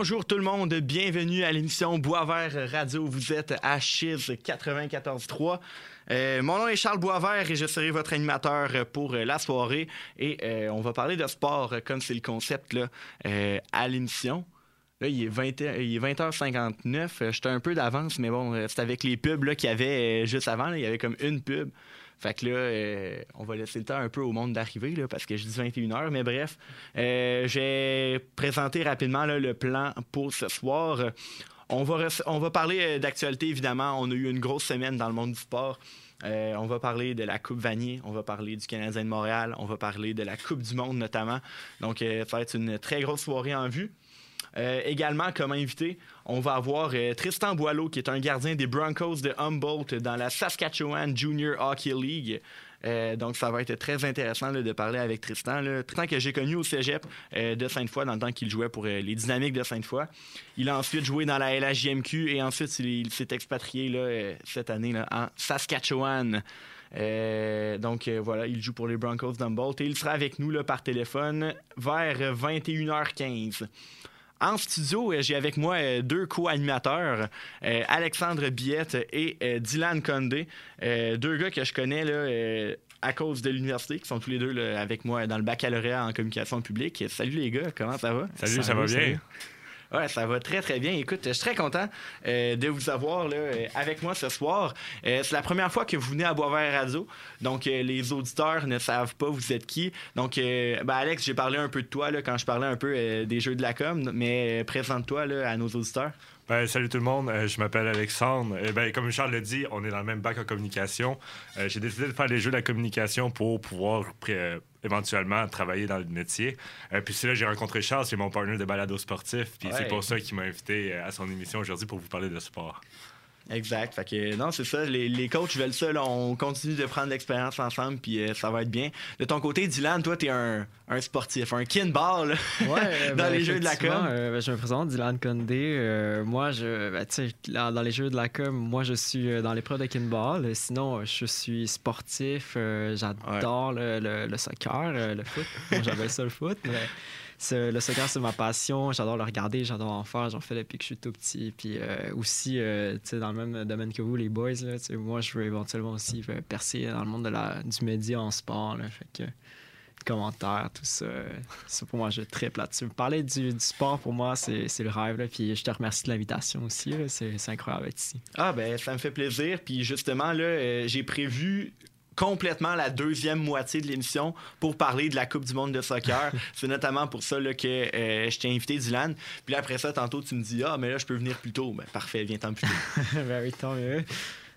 Bonjour tout le monde, bienvenue à l'émission Boisvert Radio. Vous êtes à Chiz 94.3. Euh, mon nom est Charles Boisvert et je serai votre animateur pour euh, la soirée. Et euh, on va parler de sport comme c'est le concept là, à l'émission. Là, il est, 20, il est 20h59. J'étais un peu d'avance, mais bon, c'est avec les pubs qu'il y avait juste avant. il y avait comme une pub. Fait que là, euh, on va laisser le temps un peu au monde d'arriver, parce que je dis 21h. Mais bref, euh, j'ai présenté rapidement le plan pour ce soir. On va, on va parler euh, d'actualité, évidemment. On a eu une grosse semaine dans le monde du sport. on va parler de la Coupe Vanier, on va parler du Canadien de Montréal, on va parler de la Coupe du Monde notamment. Donc, ça va être une très grosse soirée en vue. Euh, également, comme invité, on va avoir euh, Tristan Boileau, qui est un gardien des Broncos de Humboldt dans la Saskatchewan Junior Hockey League. Euh, donc, ça va être très intéressant de parler avec Tristan. Tristan que j'ai connu au cégep de Sainte-Foy dans le temps qu'il jouait pour les Dynamiques de Sainte-Foy. Il a ensuite joué dans la LHJMQ et ensuite il, s'est expatrié cette année en Saskatchewan. donc voilà, il joue pour les Broncos d'Humboldt et il sera avec nous par téléphone vers 21h15. En studio, euh, j'ai avec moi euh, deux co-animateurs, euh, Alexandre Biette et Dylan Condé, deux gars que je connais là, à cause de l'université, qui sont tous les deux avec moi dans le baccalauréat en communication publique. Salut les gars, comment ça va? Salut, ça, va bien? Ouais, ça va très, très bien. Écoute, je suis très content euh, de vous avoir là, euh, avec moi ce soir. Euh, c'est la première fois que vous venez à Boisvert Radio. Donc, les auditeurs ne savent pas vous êtes qui. Donc, ben, Alex, j'ai parlé un peu de toi là, quand je parlais un peu des jeux de la com, mais présente-toi à nos auditeurs. Ben, salut tout le monde, je m'appelle Alexandre. ben, comme Charles l'a dit, on est dans le même bac en communication. j'ai décidé de faire les jeux de la communication pour pouvoir éventuellement travailler dans le métier. Euh, puis c'est là j'ai rencontré Charles, c'est mon partenaire de balado sportif. Puis c'est pour ça qu'il m'a invité euh, à son émission aujourd'hui pour vous parler de sport. Exact. Fait que, non, c'est ça. Les, les, coachs veulent ça. on continue de prendre l'expérience ensemble, puis euh, ça va être bien. De ton côté, Dylan, toi, tu es un, un, sportif, un kinball ouais, dans ben, les jeux de la com. Ben, je me présente, Dylan Condé. moi, je, ben, dans les jeux de la com, moi, je suis dans l'épreuve de kinball. Sinon, je suis sportif. J'adore le, le, soccer, le foot. J'avais ça le foot. Mais le soccer, c'est ma passion. J'adore le regarder, j'adore en faire. J'en fais depuis que je suis tout petit. Puis euh, aussi, euh, dans le même domaine que vous, les boys, là, moi, je veux éventuellement aussi euh, percer dans le monde du média en sport. Là, fait que, commentaires, tout ça. Ça, pour moi, je très là-dessus. Parler du, du, sport, pour moi, c'est le rêve. Là. Puis je te remercie de l'invitation aussi. C'est incroyable d'être ici. Ah, ben, ça me fait plaisir. Puis justement, là, j'ai prévu complètement la deuxième moitié de l'émission pour parler de la Coupe du monde de soccer. c'est notamment pour ça là, que euh, je t'ai invité, Dylan. Puis après ça, tantôt, tu me dis Ah, mais là, je peux venir plus tôt. Ben, parfait, viens-t'en plus tôt. ben oui, tant mieux.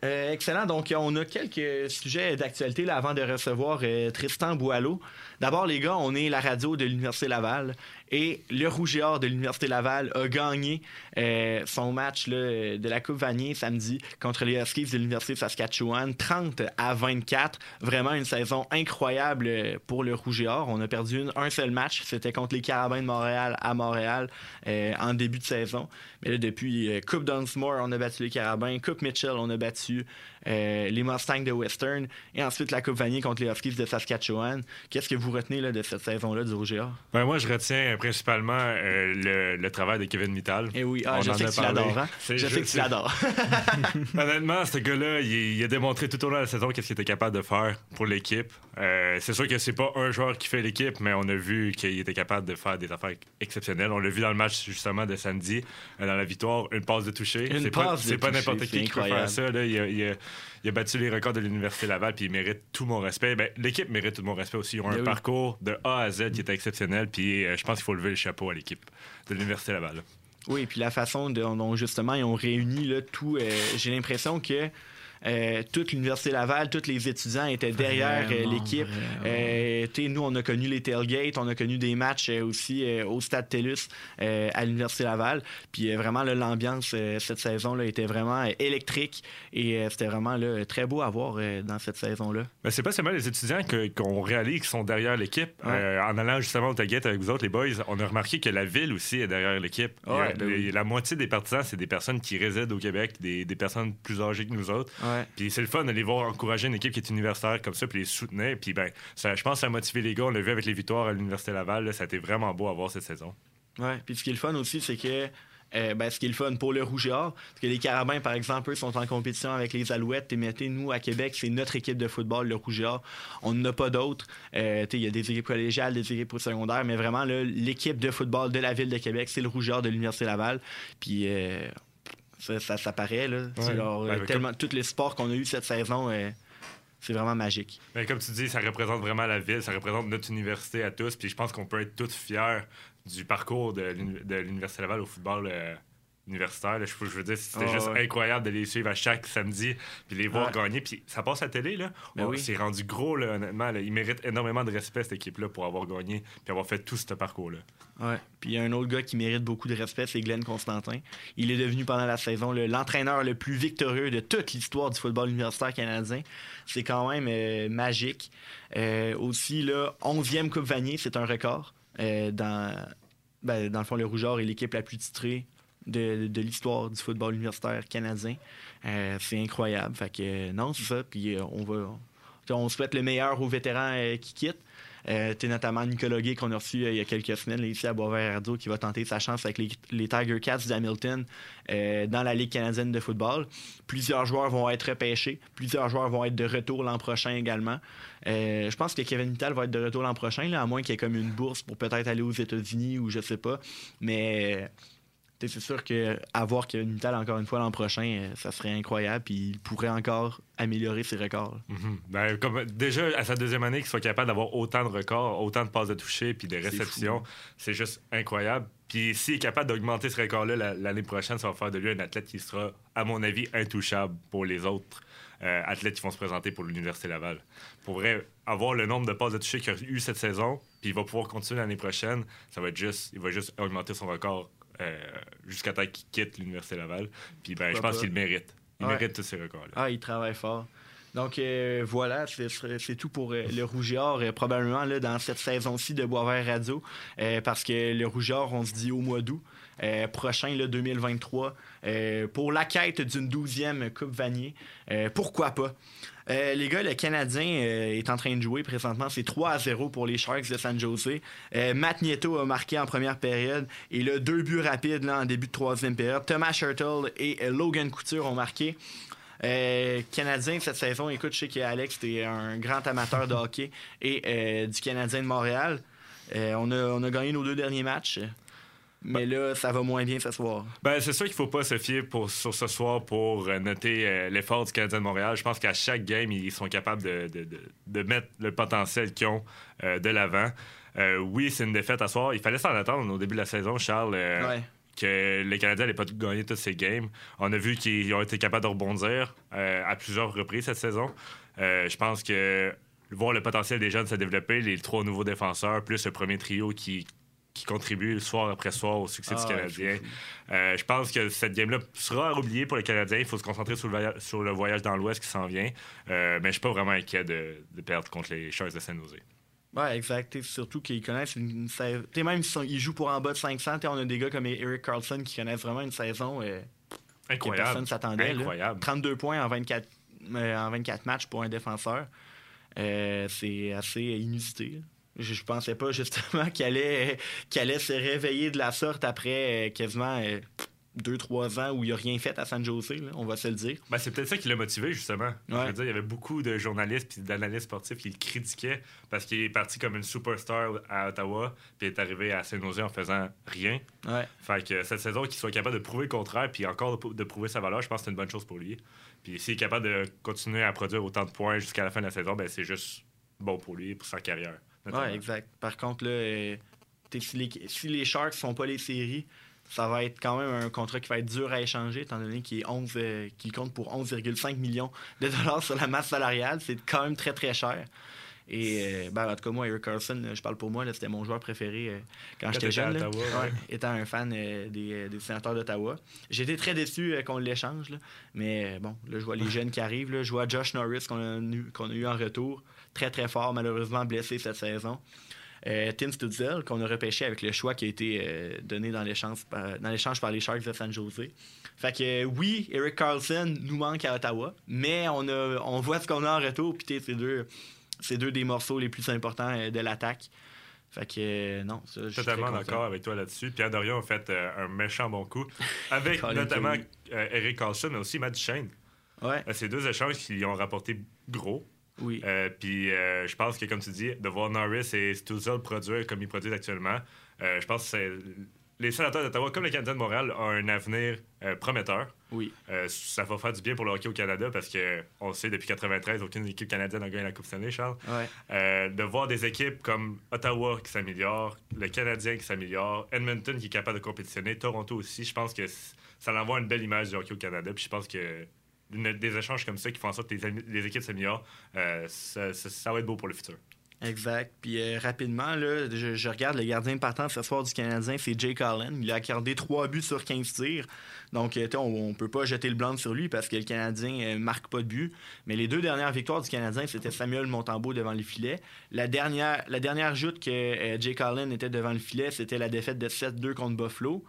Euh, excellent. Donc, on a quelques sujets d'actualité avant de recevoir euh, Tristan Boileau. D'abord, les gars, on est la radio de l'Université Laval et le Rouge et Or de l'Université Laval a gagné euh, son match de la Coupe Vanier samedi contre les Huskies de l'Université Saskatchewan, 30 à 24. Vraiment une saison incroyable pour le Rouge et Or. On a perdu un seul match, c'était contre les Carabins de Montréal à Montréal en début de saison. Mais là, depuis Coupe Dunsmore, on a battu les Carabins. Coupe Mitchell, on a battu euh, les Mustangs de Western et ensuite la Coupe Vanier contre les Huskies de Saskatchewan. Qu'est-ce que vous retenez là, de cette saison-là du Rouge ben, Moi, je retiens principalement euh, le, travail de Kevin Mittal. Et eh oui, ah, je, sais que tu l'adores, hein? je sais que tu l'adores. Honnêtement, ce gars-là, il, a démontré tout au long de la saison qu'est-ce qu'il était capable de faire pour l'équipe. Euh, c'est sûr que c'est pas un joueur qui fait l'équipe, mais on a vu qu'il était capable de faire des affaires exceptionnelles. On l'a vu dans le match justement de samedi, dans la victoire, une passe de toucher. C'est pas, pas n'importe qui qui peut faire ça. Là. Il, a, il a battu les records de l'Université Laval, puis il mérite tout mon respect. Ben, l'équipe mérite tout mon respect aussi. Ils ont un ben parcours de A à Z qui est exceptionnel, puis euh, je pense qu'il faut lever le chapeau à l'équipe de l'Université Laval. Oui, et puis la façon dont justement ils ont réuni là, tout, euh, j'ai l'impression que euh, toute l'Université Laval, tous les étudiants étaient derrière euh, l'équipe. Euh, nous, on a connu les tailgates, on a connu des matchs aussi au Stade TELUS à l'Université Laval. Puis vraiment, l'ambiance cette saison-là était vraiment électrique et c'était vraiment très beau à voir dans cette saison-là. Mais c'est pas seulement les étudiants qu'on réalise qui sont derrière l'équipe. en allant justement au tailgate avec vous autres, les boys, on a remarqué que la ville aussi est derrière l'équipe. Ben la moitié des partisans, c'est des personnes qui résident au Québec, des, des personnes plus âgées que nous autres. Puis c'est le fun d'aller voir encourager une équipe qui est universitaire comme ça, puis les soutenir. Puis ben, ça, je pense que ça a motivé les gars. On l'a vu avec les victoires à l'Université Laval. ça a été vraiment beau à voir cette saison. Ouais, puis ce qui est le fun aussi, c'est que euh, ben, ce qui est le fun pour le Rouge et Or, parce que les Carabins, par exemple, eux, sont en compétition avec les Alouettes. Et mettez, nous, à Québec, c'est notre équipe de football, le Rouge et Or. On n'en a pas d'autres. Euh, il y a des équipes collégiales, des équipes secondaires, mais vraiment, l'équipe de football de la ville de Québec, c'est le Rouge et Or de l'Université Laval. Puis euh, ça, ça, paraît, là. Ben, tellement, tous les sports qu'on a eu cette saison c'est vraiment magique. Mais comme tu dis, ça représente vraiment la ville, ça représente notre université à tous. Puis je pense qu'on peut être tous fiers du parcours de l'Université Laval au football euh, universitaire. je, veux dire, c'était juste incroyable de les suivre à chaque samedi puis les voir gagner. Puis ça passe à la télé, là. Ben oui. C'est rendu gros, là, honnêtement. Là. Ils méritent énormément de respect, cette équipe-là, pour avoir gagné puis avoir fait tout ce parcours-là. Ouais. Puis il y a un autre gars qui mérite beaucoup de respect, c'est Glenn Constantin. Il est devenu pendant la saison l'entraîneur le, plus victorieux de toute l'histoire du football universitaire canadien. C'est quand même euh, magique. Euh, aussi, là, 11e Coupe Vanier, c'est un record. Euh, dans, ben, dans le fond, le Rougeur est l'équipe la plus titrée de, l'histoire du football universitaire canadien. Euh, c'est incroyable. Fait que non, c'est ça. Puis euh, on va. On souhaite le meilleur aux vétérans qui quittent. Euh, tu notamment Nicolas Gay qu'on a reçu euh, il y a quelques semaines ici à Boisvert Radio qui va tenter sa chance avec les, Tiger Cats d'Hamilton euh, dans la Ligue canadienne de football. Plusieurs joueurs vont être repêchés. Plusieurs joueurs vont être de retour l'an prochain également. je pense que Kevin Mittal va être de retour l'an prochain, à moins qu'il y ait comme une bourse pour peut-être aller aux États-Unis ou je sais pas. Mais c'est sûr qu'avoir Kevin Mittal encore une fois l'an prochain, euh, ça serait incroyable. Puis il pourrait encore améliorer ses records. Mhm. Ben, comme, déjà, à sa deuxième année, qu'il soit capable d'avoir autant de records, autant de passes de toucher puis de réceptions, c'est juste incroyable. Puis s'il est capable d'augmenter ce record-là l'année prochaine, ça va faire de lui un athlète qui sera, à mon avis, intouchable pour les autres euh, athlètes qui vont se présenter pour l'Université Laval. Pourrait avoir le nombre de passes de toucher qu'il a eu cette saison, puis il va pouvoir continuer l'année prochaine, ça va être juste, il va juste augmenter son record jusqu'à temps qu'il quitte l'Université Laval. Puis ben, je pense qu'il mérite. Il mérite tous ces records-là. Ah, il travaille fort. Donc euh, voilà, c'est tout pour euh, le Rougeard, probablement là, dans cette saison-ci de Boisvert Radio, parce que le Rougeard, on se dit au mois d'août prochain, le 2023, pour la quête d'une douzième Coupe Vanier. pourquoi pas? Euh, les gars, le Canadien euh, est en train de jouer présentement. C'est 3 à 0 pour les Sharks de San Jose. Euh, Matt Nieto a marqué en première période et là, deux buts rapides là, en début de troisième période. Thomas Shirtle et Logan Couture ont marqué. Canadien cette saison, écoute, je sais qu'Alex, est un grand amateur de hockey et du Canadien de Montréal. on, a, on a gagné nos deux derniers matchs. Mais là, ça va moins bien ce soir. Ben, c'est sûr qu'il faut pas se fier pour, sur ce soir pour euh, noter euh, l'effort du Canadien de Montréal. Je pense qu'à chaque game, ils sont capables de, de, de, mettre le potentiel qu'ils ont euh, de l'avant. oui, c'est une défaite à soir. Il fallait s'en attendre au début de la saison, Charles. Que les Canadiens n'aient pas gagné tous ces games. On a vu qu'ils ont été capables de rebondir à plusieurs reprises cette saison. je pense que voir le potentiel des jeunes se développer, les trois nouveaux défenseurs, plus le premier trio qui qui contribue soir après soir au succès du ah, Canadien. Euh, je pense que cette game-là sera oubliée pour les Canadiens. Il faut se concentrer sur le, sur le voyage dans l'Ouest qui s'en vient. Euh, mais je suis pas vraiment inquiet de, perdre contre les Sharks de San Jose. Oui, exact. Surtout qu'ils connaissent une, saison. Même s'ils jouent pour en bas de 500, on a des gars comme Eric Carlson qui connaissent vraiment une saison euh, Incroyable. que personne s'attendait. Incroyable. 32 points en 24, en 24 matchs pour un défenseur. c'est assez inusité. Je, je pensais pas justement qu'il allait, allait se réveiller de la sorte après euh, quasiment 2-3 euh, ans où il a rien fait à San Jose, on va se le dire. Ben, c'est peut-être ça qui l'a motivé, justement. Je veux dire, il y avait beaucoup de journalistes et d'analystes sportifs qui le critiquaient parce qu'il est parti comme une superstar à Ottawa puis est arrivé à San Jose en faisant rien. Ouais. Fait que cette saison, qu'il soit capable de prouver le contraire puis encore de, prouver sa valeur, je pense que c'est une bonne chose pour lui. Puis s'il est capable de continuer à produire autant de points jusqu'à la fin de la saison, ben, c'est juste bon pour lui, pour sa carrière. Oui, exact. Par contre, là, euh, si, les, si les Sharks font pas les séries, ça va être quand même un contrat qui va être dur à échanger, étant donné qu'il est 11, euh, compte pour 11,5 millions de dollars sur la masse salariale. C'est quand même très, très cher. Et euh, ben, en tout cas, moi, Eric Carlson, je parle pour moi, c'était mon joueur préféré quand, j'étais jeune. étant un fan des, des, sénateurs d'Ottawa. J'étais très déçu qu'on l'échange, mais bon, là, je vois les jeunes qui arrivent. je vois Josh Norris qu'on a, qu'on a eu en retour très très fort, malheureusement blessé cette saison. Euh, Tim Stutzel, qu'on a repêché avec le choix qui a été euh, donné dans l'échange par, par les Sharks de San Jose. Fait que oui, Eric Carlson nous manque à Ottawa, mais on, a, on voit ce qu'on a en retour, puis c'est deux, deux des morceaux les plus importants euh, de l'attaque. Fait que non, ça, je suis Totalement d'accord avec toi là-dessus. Pierre Dorion a fait euh, un méchant bon coup avec notamment euh, Eric Carlson, mais aussi Matt Duchesne. Ouais, Euh, Ces deux échanges qui ont rapporté gros. Oui. Euh, puis euh, je pense que, comme tu dis, de voir Norris et Stuzel produire comme ils produisent actuellement, euh, je pense que c'est- les sénateurs d'Ottawa, comme le Canadien de Montréal, ont un avenir prometteur. Oui. Ça va faire du bien pour le hockey au Canada parce que on sait depuis 93, aucune équipe canadienne n'a gagné la Coupe Stanley, Charles. Ouais. De voir des équipes comme Ottawa qui s'améliorent, le Canadien qui s'améliore, Edmonton qui est capable de compétitionner, Toronto aussi, je pense que ça envoie une belle image du hockey au Canada. Puis je pense que des échanges comme ça qui font en sorte que les, équipes s'améliorent, euh, ça, ça- va être beau pour le futur. Exact. Puis euh, rapidement, là, je, regarde le gardien partant ce soir du Canadien, c'est Jake Allen. Il a accordé 3 buts sur 15 tirs. Donc, euh, on, on peut pas jeter le blanc sur lui parce que le Canadien euh, marque pas de but. Mais les deux dernières victoires du Canadien, c'était Samuel Montembeau devant les filets. La dernière, la dernière joute que euh, Jake Allen était devant le filet, c'était la défaite de 7-2 contre Buffalo.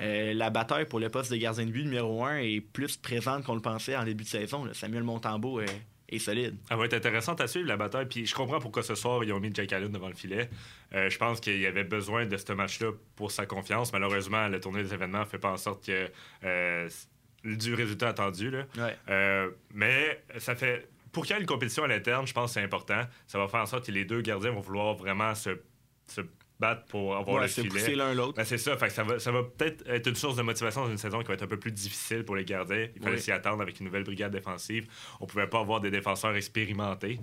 Euh, la bataille pour le poste de gardien de but numéro 1 est plus présente qu'on le pensait en début de saison. là. Samuel Montembeau est, est solide. Elle va être intéressante à suivre la bataille. Puis je comprends pourquoi ce soir ils ont mis Jake Allen devant le filet. Euh, je pense qu'il y avait besoin de ce match-là pour sa confiance. Malheureusement, le tournoi des événements ne fait pas en sorte que euh, du résultat attendu. Là. Ouais. Euh, mais ça fait. Pour qu'il y ait une compétition à l'interne, je pense que c'est important. Ça va faire en sorte que les deux gardiens vont vouloir vraiment se, se battre pour avoir Ouais, le filet. l'un l'autre. Ben, c'est ça. Fait que ça va, ça va peut-être être une source de motivation dans une saison qui va être un peu plus difficile pour les gardiens. Il fallait Oui. s'y attendre avec une nouvelle brigade défensive. On pouvait pas avoir des défenseurs expérimentés.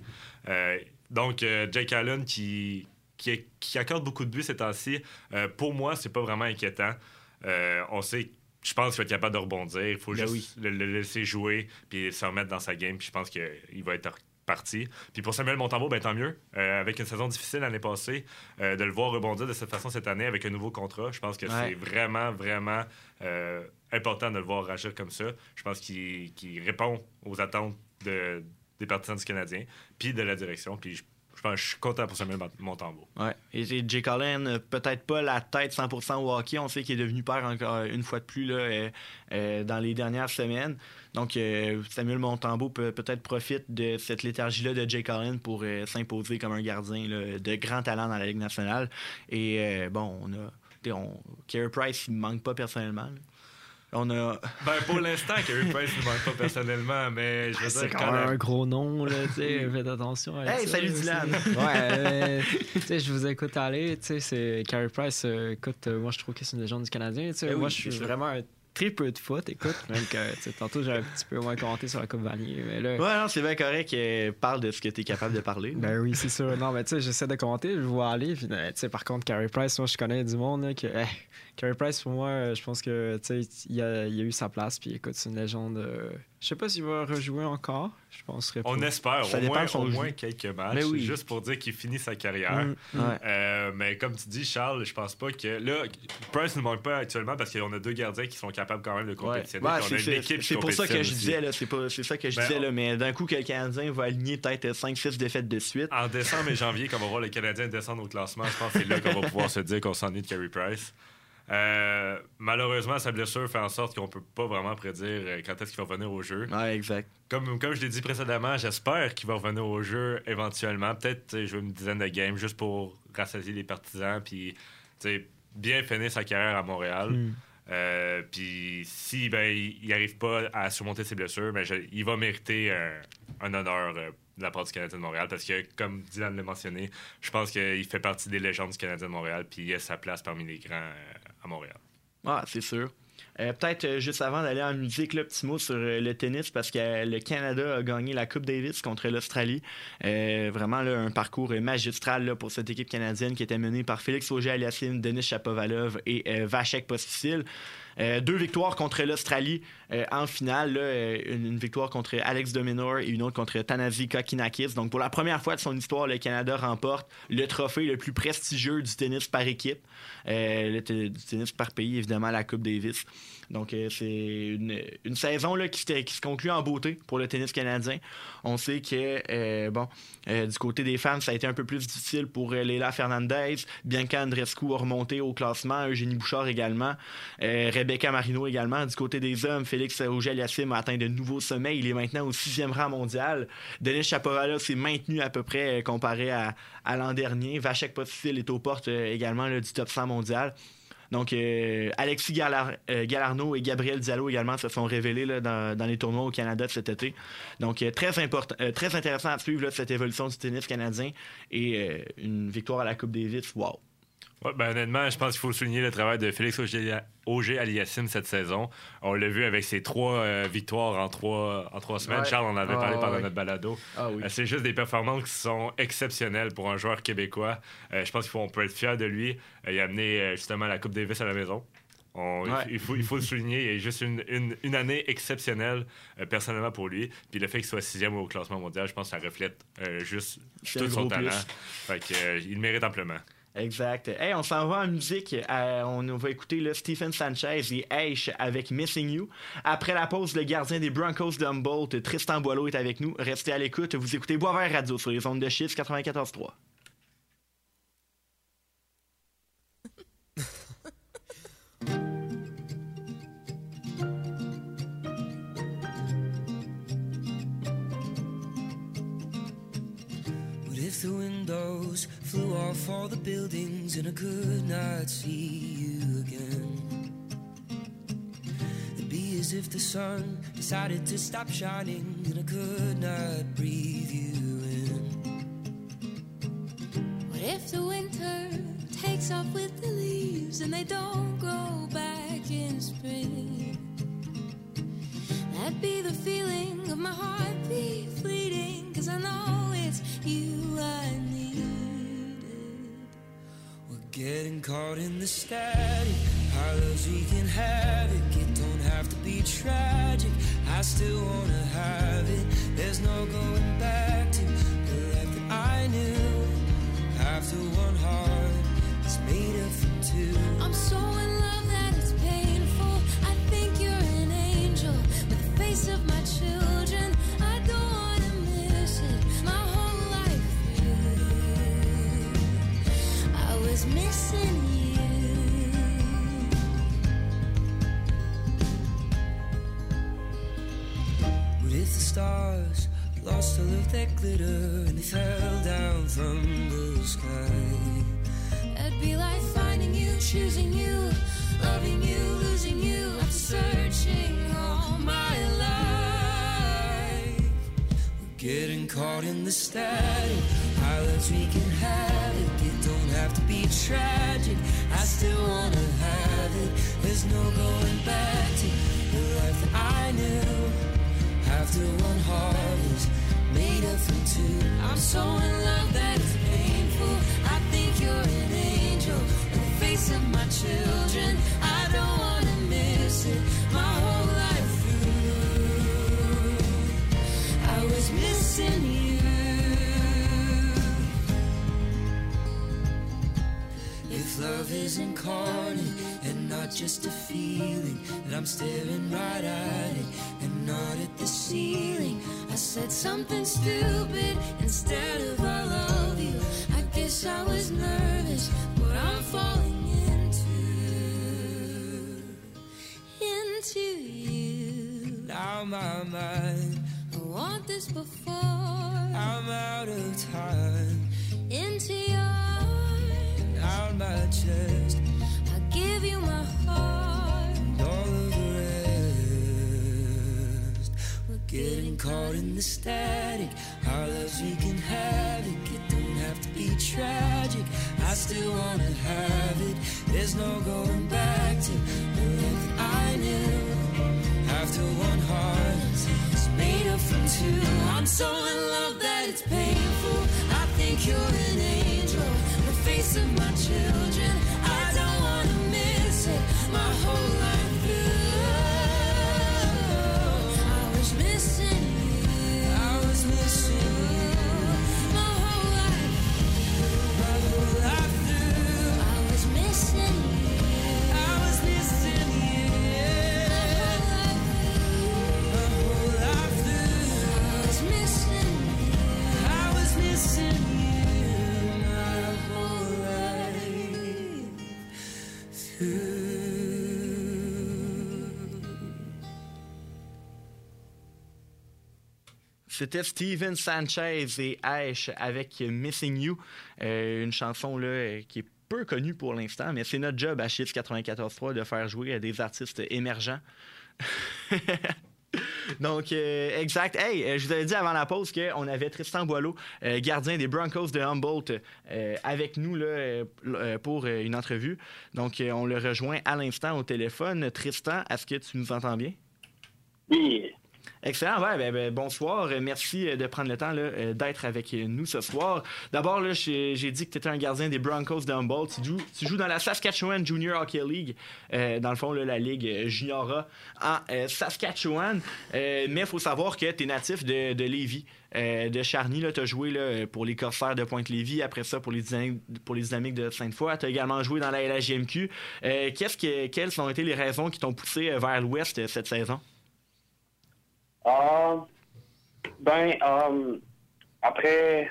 Euh, donc, euh, Jake Allen qui, qui, qui accorde beaucoup de buts ces temps-ci, euh, pour moi, c'est pas vraiment inquiétant. On sait, je pense qu'il va être capable de rebondir. Il faut Ben juste le, le laisser jouer puis se remettre dans sa game. Puis je pense qu'il va être parti. Puis pour Samuel Montembeau, ben tant mieux. Euh, avec une saison difficile l'année passée, euh, de le voir rebondir de cette façon cette année avec un nouveau contrat, je pense que Ouais. c'est vraiment, vraiment euh, important de le voir agir comme ça. Je pense qu'il répond aux attentes de- des partisans du Canadien, puis de la direction. Puis je, je suis content pour Samuel Mont- Montembeau. Ouais. Et Jake Allen, euh, peut-être pas la tête 100% au hockey. On sait qu'il est devenu père encore une fois de plus là, euh, euh, dans les dernières semaines. Donc, Samuel Montembeau peut, peut-être profite de cette léthargie-là de Jake Allen pour s'imposer comme un gardien de grand talent dans la Ligue nationale. Et bon, on a. On, Carey Price, il me manque pas personnellement. On a. Ben, pour l'instant, Carey Price ne manque pas personnellement, mais je veux C'est dire, quand quand même un gros nom, là, tu sais, faites attention. avec Hey, ça, salut aussi. Dylan! Ouais, euh, tu sais, je vous écoute aller, tu sais, c'est Carey Price, euh, écoute, euh, moi je trouve que c'est une légende du Canadien, tu sais, Ben oui, moi je suis c'est vraiment un très peu de foot, écoute, même que, tu sais, tantôt j'ai un petit peu moins commenté sur la Coupe Vanier, mais là... Ouais, non, c'est bien correct. euh, parle de ce que tu es capable de parler. Ben oui, c'est sûr. Non, mais tu sais, j'essaie de commenter, je vois aller. Puis, euh, tu sais, par contre, Carey Price, moi, je connais du monde là, que. eh, Carey Price, pour moi, euh, je pense que, tu sais, il a, il a eu sa place. Puis écoute, c'est une légende. euh, Je sais pas s'il va rejouer encore. Je penserais pas. on espère Ça au moins, au moins quelques matchs, Mais oui. juste pour dire qu'il finit sa carrière. Mm, mm. Ouais. Euh, mais comme tu dis, Charles, je pense pas que. Là, Price ne manque pas actuellement parce qu'on a deux gardiens qui sont capables quand même de Ouais. compétitionner. Ouais, on c'est- pour ça que je disais, là, c'est pas- c'est ça que je Ben, disais, là, mais d'un coup que le Canadien va aligner peut-être 5-6 défaites de suite. En décembre et janvier, quand on va voir le Canadien descendre au classement, je pense que c'est là qu'on va pouvoir se dire qu'on s'ennuie de Carey Price. Euh, malheureusement, sa blessure fait en sorte qu'on peut pas vraiment prédire euh, quand est-ce qu'il va revenir au jeu. Ouais, exact. Comme, comme je l'ai dit précédemment, j'espère qu'il va revenir au jeu éventuellement. Peut-être jouer une dizaine de games juste pour rassasier les partisans puis bien finir sa carrière à Montréal. Mm. Euh, puis si ben, il n'arrive pas à surmonter ses blessures, ben, je- il va mériter un, un honneur euh, de la part du Canadien de Montréal parce que, comme Dylan l'a mentionné, je pense qu'il fait partie des légendes du Canadien de Montréal puis il a sa place parmi les grands Montréal. Ah, c'est sûr. Euh, Peut-être euh, juste avant d'aller en musique, là, petit mot sur euh, le tennis parce que le Canada a gagné la Coupe Davis contre l'Australie. Vraiment un parcours magistral pour cette équipe canadienne qui était menée par Félix Auger-Aliassime, Denis Chapovalov et Vachek Pospisil. Euh, deux victoires contre l'Australie euh, en finale. euh, une, victoire contre Alex Dominor et une autre contre Tanasi Kokinakis. Donc, pour la première fois de son histoire, le Canada remporte le trophée le plus prestigieux du tennis par équipe. Du tennis par pays, évidemment, la Coupe Davis. Donc, euh, c'est une, saison là, qui, se, conclut en beauté pour le tennis canadien. On sait que, euh, bon, euh, du côté des femmes, ça a été un peu plus difficile pour euh, Leila Fernandez. Bianca Andreescu a remonté au classement. Eugénie Bouchard également. Rebecca Marino également. Du côté des hommes, Félix Auger-Aliassime a atteint de nouveaux sommets. Il est maintenant au sixième rang mondial. Denis Chaparral s'est maintenu à peu près comparé à, l'an dernier. Vachek Potisil est aux portes également du top 100 mondial. Donc, euh, Alexis euh, Galarno et Gabriel Diallo également se sont révélés dans, les tournois au Canada cet été. Donc, euh, très, important, très intéressant à suivre cette évolution du tennis canadien et une victoire à la Coupe Davis. Wow! Ouais, ben honnêtement, je pense qu'il faut souligner le travail de Félix Auger Aliassime cette saison. On l'a vu avec ses trois euh, victoires en trois, en trois semaines. Charles en avait parlé ah, pendant notre balado. Ah, euh, c'est juste des performances qui sont exceptionnelles pour un joueur québécois. Euh, je pense qu'on peut être fier de lui. il a amené justement la Coupe Davis à la maison. il, faut, il faut le souligner. Il y a juste une, une, année exceptionnelle personnellement pour lui. Puis le fait qu'il soit sixième au classement mondial, je pense que ça reflète juste tout son talent. Fait il mérite amplement. Exact. Hey, on s'en va en musique. Euh, on va écouter le Stephen Sanchez et Ash avec Missing You. Après la pause, le gardien des Broncos d'Humboldt, Tristan Boileau, est avec nous. Restez à l'écoute. Vous écoutez Boisvert Radio sur les ondes de chiffres 94.3. if the windows flew off all the buildings and I could not see you again. It'd be as if the sun decided to stop shining and I could not breathe you in. What if the winter takes off with the leaves and they don't grow back in spring? That'd be the feeling of my heartbeat fleeting, cause I know it's you I needed. Getting caught in the static. Our loves can have it. Don't have to be tragic. I still wanna have it. There's no going back to the life that I knew. After one heart, it's made up from two. I'm so choosing you, loving you, losing you after searching all my life. We're getting caught in the static. Lives we can have it. It don't have to be tragic. I still wanna have it. There's no going back to the life that I knew. After one heart is made up from two. I'm so in love is incarnate and not just a feeling, and I'm staring right at it and not at the ceiling. I said something stupid instead of I love you. I guess I was nervous, but I'm falling into into you. Now my mind, I want this before. Getting caught in the static. Our lives we can have it. Don't have to be tragic. I still wanna have it. There's no going back to the that I knew. After one heart is made up from two. I'm so in love that it's painful. I think you're an angel, the face of my children. I don't wanna miss it my whole life missing C'était Steven Sanchez et Ash avec Missing You, euh, une chanson là, qui est peu connue pour l'instant, mais c'est notre job à Chiffre 94.3 de faire jouer des artistes émergents. Donc, euh, exact. Hey, euh, je vous avais dit avant la pause qu'on avait Tristan Boileau, gardien des Broncos de Humboldt, avec nous là, pour une entrevue. Donc, on le rejoint à l'instant au téléphone. Tristan, est-ce que tu nous entends bien? Oui. Excellent. Ben, ben, bonsoir. Merci de prendre le temps là, d'être avec nous ce soir. D'abord, j'ai dit que tu étais un gardien des Broncos d'Humboldt. Tu joues, tu joues dans la Saskatchewan Junior Hockey League. dans le fond, la Ligue Juniora en Saskatchewan. mais il faut savoir que tu es natif de, de Lévis. de Charny, tu as joué pour les Corsaires de Pointe-Lévis, après ça pour les, pour les Dynamiques de Sainte-Foy. Tu as également joué dans la qu'est-ce que, quelles ont été les raisons qui t'ont poussé vers l'Ouest cette saison? Uh, ben, um, après,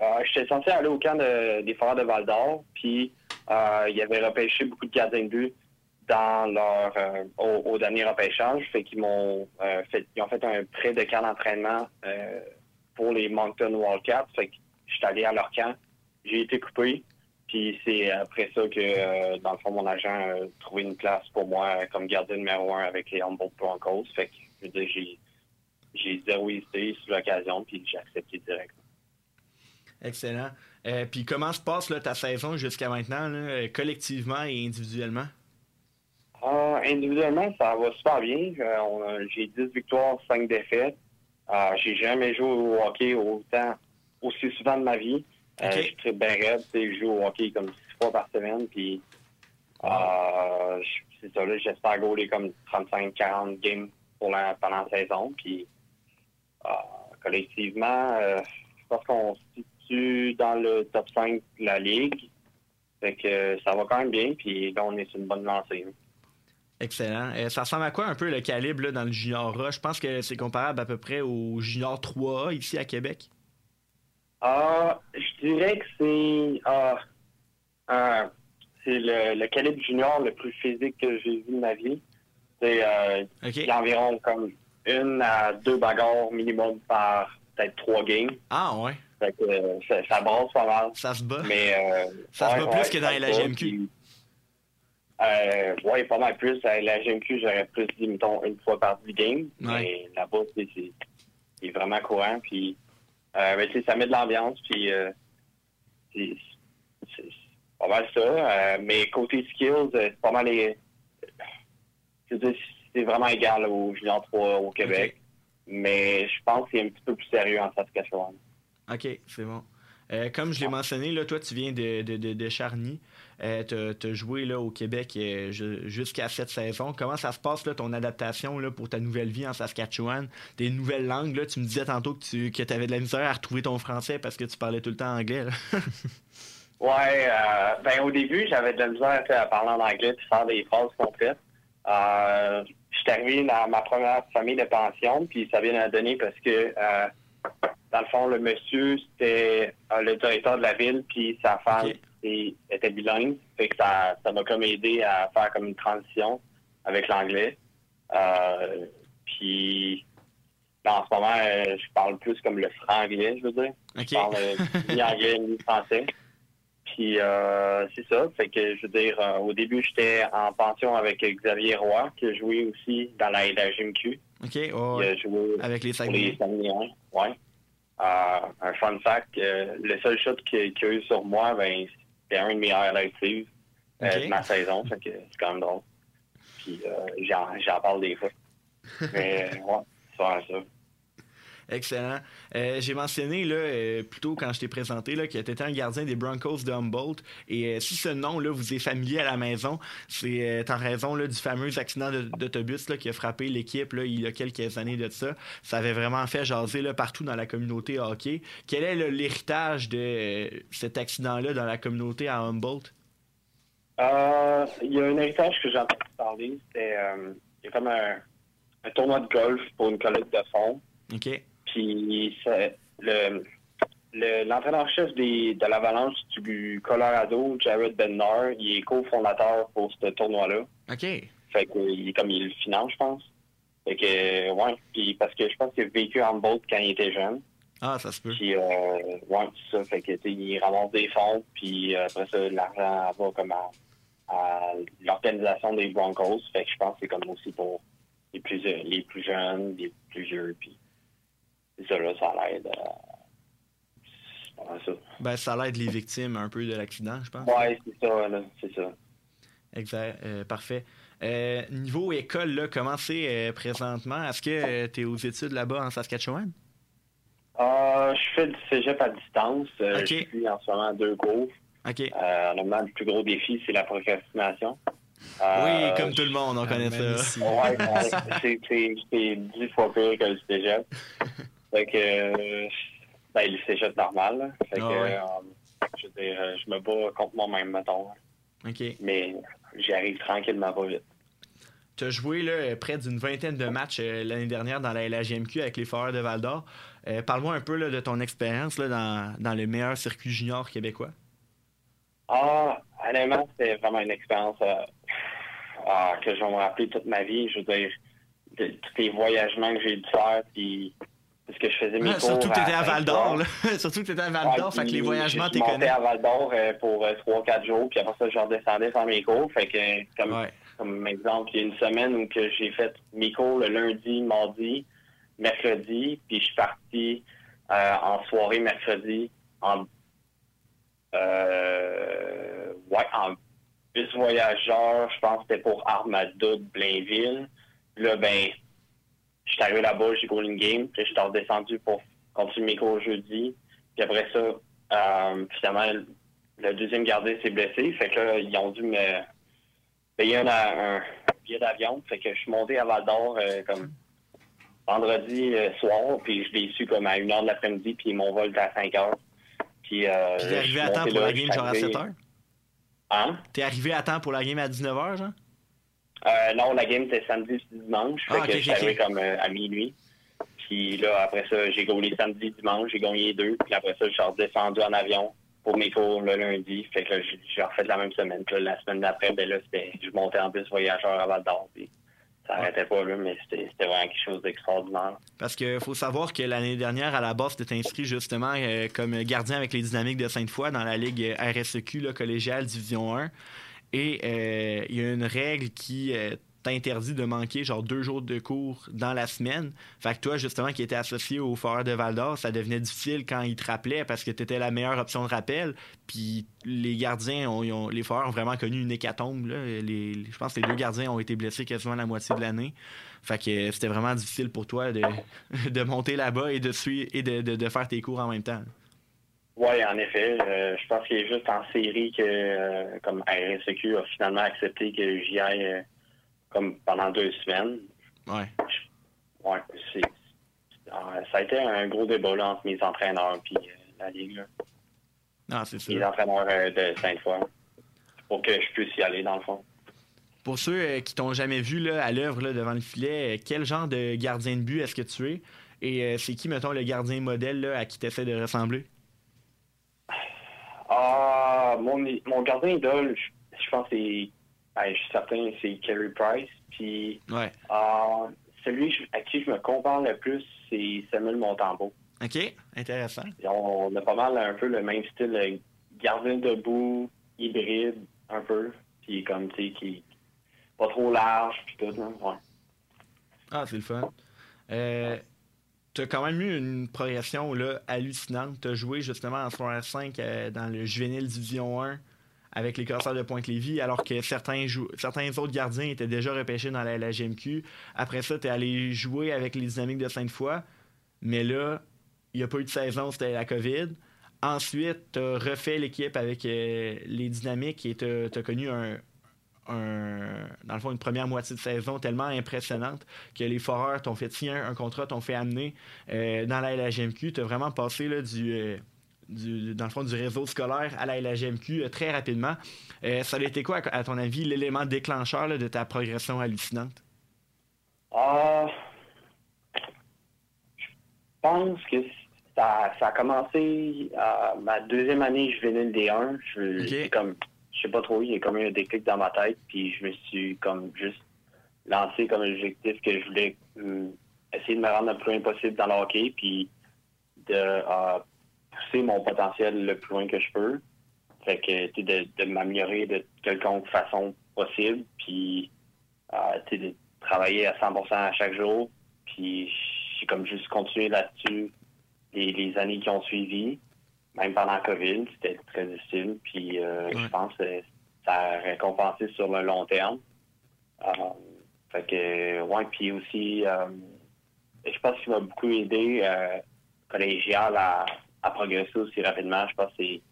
uh, j'étais censé aller au camp des Forêts de Val d'Or, puis uh, ils avaient repêché beaucoup de gardiens de but dans leur euh, au, dernier repêchage, fait qu'ils m'ont euh, fait ils ont fait un prêt de camp d'entraînement euh, pour les Moncton Wildcats, fait que j'étais allé à leur camp, j'ai été coupé, puis c'est après ça que dans le fond mon agent a trouvé une place pour moi comme gardien numéro un avec les Humboldt Broncos, fait que j'ai, j'ai zéro hésité sur l'occasion, puis j'ai accepté direct. Excellent. Euh, puis comment se passe là, ta saison jusqu'à maintenant, là, collectivement et individuellement? Euh, individuellement, ça va super bien. Euh, j'ai 10 victoires, 5 défaites. j'ai jamais joué au hockey autant, aussi souvent de ma vie. je suis très bien raide. Je joue au hockey comme 6 fois par semaine. Puis, c'est ça, là, j'espère gauler comme 35-40 games pendant la saison. Puis euh, collectivement, euh, je pense qu'on se situe dans le top 5 de la Ligue. Fait que ça va quand même bien, puis là, on est sur une bonne lancée. Excellent. Euh, ça ressemble à quoi un peu le calibre dans le Junior A? Je pense que c'est comparable à peu près au Junior 3A ici à Québec. Ah, je dirais que c'est c'est le, le, calibre junior le plus physique que j'ai vu de ma vie. Euh, il y a environ comme une à deux bagarres minimum par peut-être trois games. Ah ouais. Fait que, euh, ça, ça brasse pas mal. Ça se bat. Mais, euh, ça se bat plus que dans la GMQ. Euh, oui, pas mal plus. À la GMQ, j'aurais plus dit, mettons, une fois par dix games. Mais là-bas, c'est vraiment courant. Puis, euh, ben, ça met de l'ambiance. Puis, c'est pas mal ça. mais côté skills, c'est pas mal les c'est vraiment égal au Junior 3 au Québec. Mais je pense que c'est un petit peu plus sérieux en Saskatchewan. OK, c'est bon. Euh, comme je l'ai mentionné, là, toi, tu viens de, de, de, Charny. Euh, tu as, joué là, au Québec euh, jusqu'à cette saison. Comment ça se passe, là, ton adaptation là, pour ta nouvelle vie en Saskatchewan? Des nouvelles langues, là, tu me disais tantôt que tu que avais de la misère à retrouver ton français parce que tu parlais tout le temps anglais. ouais, ben, au début, j'avais de la misère à parler en anglais et faire des phrases complètes. Euh, je suis arrivé dans ma première famille de pension, puis ça vient à donner parce que, euh, dans le fond, le monsieur, c'était euh, le directeur de la ville, puis sa femme était bilingue. Fait que ça, ça m'a comme aidé à faire comme une transition avec l'anglais. puis, ben, en ce moment, je parle plus comme le franglais, je veux dire. Je parle ni anglais ni français. Puis euh, c'est ça. Fait que je veux dire, euh, au début, j'étais en pension avec Xavier Roy, qui a joué aussi dans la LHMQ. OK. Oh, il a joué avec les Saguenay. Ouais. Euh, un fun fact, le seul shot qu'il a eu sur moi, ben, c'était un de mes highlights de ma saison. Fait que c'est quand même drôle. Puis j'en parle des fois. Mais ouais, c'est ça. Excellent. Euh, j'ai mentionné là, euh, plus tôt quand je t'ai présenté là, que tu étais un gardien des Broncos de Humboldt. Et euh, si ce nom là, vous est familier à la maison, c'est en raison là, du fameux accident d'autobus qui a frappé l'équipe il y a quelques années de ça. Ça avait vraiment fait jaser là, partout dans la communauté hockey. Quel est l'héritage de cet accident-là dans la communauté à Humboldt? Il y a un héritage que j'ai entendu parler. C'était comme un, un, tournoi de golf pour une collecte de fonds. OK. Puis le, l'entraîneur-chef de l'Avalanche du Colorado, Jared Bednar, il est cofondateur pour ce tournoi-là. OK. Fait que il, comme il le finance, je pense. Fait que, ouais. Puis parce que je pense qu'il a vécu en boat quand il était jeune. Ah, ça se peut. Puis, euh, ouais, c'est ça. Fait que, tu il ramasse des fonds, puis euh, après ça, l'argent va comme à, à l'organisation des Broncos. Fait que je pense que c'est comme aussi pour les plus, les plus jeunes, les plus vieux, puis ça, là, ça l'aide. Euh, ça. Ben, ça l'aide les victimes un peu de l'accident, je pense. Ouais, c'est ça, là, c'est ça. Exact, euh, parfait. Euh, niveau école, là, comment c'est euh, présentement? Est-ce que tu es aux études là-bas en Saskatchewan? Euh, je fais du cégep à distance. Euh. Je suis en ce moment à deux cours. OK. Euh, normalement, le plus gros défi, c'est la procrastination. oui, comme tout le monde, on Ah, connaît ça. Ouais, c'est dix fois pire que le cégep. Fait que, euh, ben, le cégep normal. là. Fait que, Ah ouais. euh, je veux dire, euh, je me bats contre moi-même, mettons. OK. Mais j'y arrive tranquillement pas vite. Tu as joué là, près d'une vingtaine de matchs euh, l'année dernière dans la LHGMQ avec les Foreurs de Val d'Or. Euh, Parle-moi un peu là, de ton expérience dans, dans le meilleur circuit junior québécois. Ah, honnêtement, c'était vraiment une expérience ah, que je vais me rappeler toute ma vie. Je veux dire, de- tous les voyagements que j'ai dû faire, puis parce que je faisais mes cours surtout que tu étais à. Val d'Or. là. surtout que tu étais à Val d'Or, fait que les voyagements, t'es montais connais. à Val d'Or euh, pour 3-4 jours, puis après ça, je redescendais faire mes cours. Fait que, comme, Ouais. comme exemple, il y a une semaine où que j'ai fait mes cours le lundi, mardi, mercredi, puis je suis parti euh, en soirée mercredi en euh, ouais, en bus voyageur, je pense que c'était pour Armada de Blainville. Là, ben, je suis arrivé là-bas, j'ai couru une game, puis je suis redescendu pour continuer mes cours jeudi. Puis après ça, euh, finalement, le deuxième gardien s'est blessé. Fait que là, ils ont dû me payer un, un billet d'avion. Fait que je suis monté à Val d'Or euh, comme vendredi euh, soir, puis je l'ai su comme à 1h de l'après-midi, puis mon vol était à 5h. Puis, euh, Puis t'es arrivé à temps pour là, la game, genre à arrivé- 7 h? Hein? T'es arrivé à temps pour la game à 19h, genre? Euh, non, la game était samedi dimanche. Fait Ah, que ok, je suis arrivé comme euh, à minuit. Puis là, après ça, j'ai gaulé samedi, dimanche, j'ai gagné deux. Puis après ça, je suis redescendu en avion pour mes cours le lundi. Fait que là, j'ai refait la même semaine. Puis là, la semaine d'après, ben là, c'était, je montais en bus voyageur à Val d'Or. Ça arrêtait pas là, mais c'était c'était vraiment quelque chose d'extraordinaire. Parce qu'il faut savoir que l'année dernière, à la base, tu inscrit justement euh, comme gardien avec les Dynamiques de Sainte-Foy dans la Ligue RSEQ, là, collégiale Division 1. Et euh, il y a une règle qui euh, t'interdit de manquer genre deux jours de cours dans la semaine. Fait que toi, justement, qui étais associé au Foreur de Val d'Or, ça devenait difficile quand ils te rappelaient parce que tu étais la meilleure option de rappel. Puis les gardiens, ont, les Foreurs ont vraiment connu une hécatombe. Je pense que les deux gardiens ont été blessés quasiment la moitié de l'année. Fait que euh, c'était vraiment difficile pour toi de, monter là-bas et de faire tes cours en même temps. Oui, en effet. Euh, je pense qu'il est juste en série que, euh, comme RSEQ a finalement accepté que j'y aille euh, comme pendant deux semaines. Ouais. Ouais, c'est. euh, ça a été un gros débat là, entre mes entraîneurs et la Ligue. Là. Ah, c'est Les ça. entraîneurs euh, de Sainte-Foy. Pour que je puisse y aller, dans le fond. Pour ceux euh, qui t'ont jamais vu là, à l'œuvre devant le filet, euh, quel genre de gardien de but est-ce que tu es? Et euh, c'est qui, mettons, le gardien modèle là, à qui tu essaies de ressembler? Ah, mon, mon gardien idole, je, je pense que c'est. ben, je suis certain c'est Kerry Price. Puis Ouais. ah, celui à qui je me compare le plus, c'est Samuel Montembeau. OK, intéressant. On, on a pas mal un peu le même style, euh, gardien debout, hybride, un peu. Puis comme, tu sais, qui pas trop large, puis tout. là. Ouais. Ah, c'est le fun. Euh, tu as quand même eu une progression là, hallucinante. Tu as joué justement en soir 5 euh, dans le juvénile Division 1 avec les Corsaires de Pointe-Lévis, alors que certains, certains autres gardiens étaient déjà repêchés dans la, la GMQ. Après ça, tu es allé jouer avec les Dynamiques de Sainte-Foy, mais là, il n'y a pas eu de saison, c'était la COVID. Ensuite, tu as refait l'équipe avec euh, les Dynamiques et tu as connu un, un- dans le fond, une première moitié de saison tellement impressionnante que les Foreurs t'ont fait signer un, contrat, t'ont fait amener euh, dans la LHMQ. Tu as vraiment passé là, du, euh, du- dans le fond, du réseau scolaire à la LHMQ euh, très rapidement. Ça a été quoi, à ton avis, l'élément déclencheur là, de ta progression hallucinante? Ah, je pense que ça, ça a commencé à ma deuxième année, je venais le D1. Je, comme, je sais pas trop, il y a comme eu un déclic dans ma tête, puis je me suis comme juste lancé comme objectif que je voulais essayer de me rendre le plus loin possible dans le hockey, puis de pousser mon potentiel le plus loin que je peux. Fait que, de, m'améliorer de quelconque façon possible, puis de travailler à 100% à chaque jour. Puis j'ai comme juste continué là-dessus les, années qui ont suivi. Même pendant la COVID, c'était très difficile. Puis euh, je pense que ça a récompensé sur le long terme. Euh, fait que, ouais, puis aussi, euh, je pense qu'il m'a beaucoup aidé collégial à, à, progresser aussi rapidement. Je pense que c'est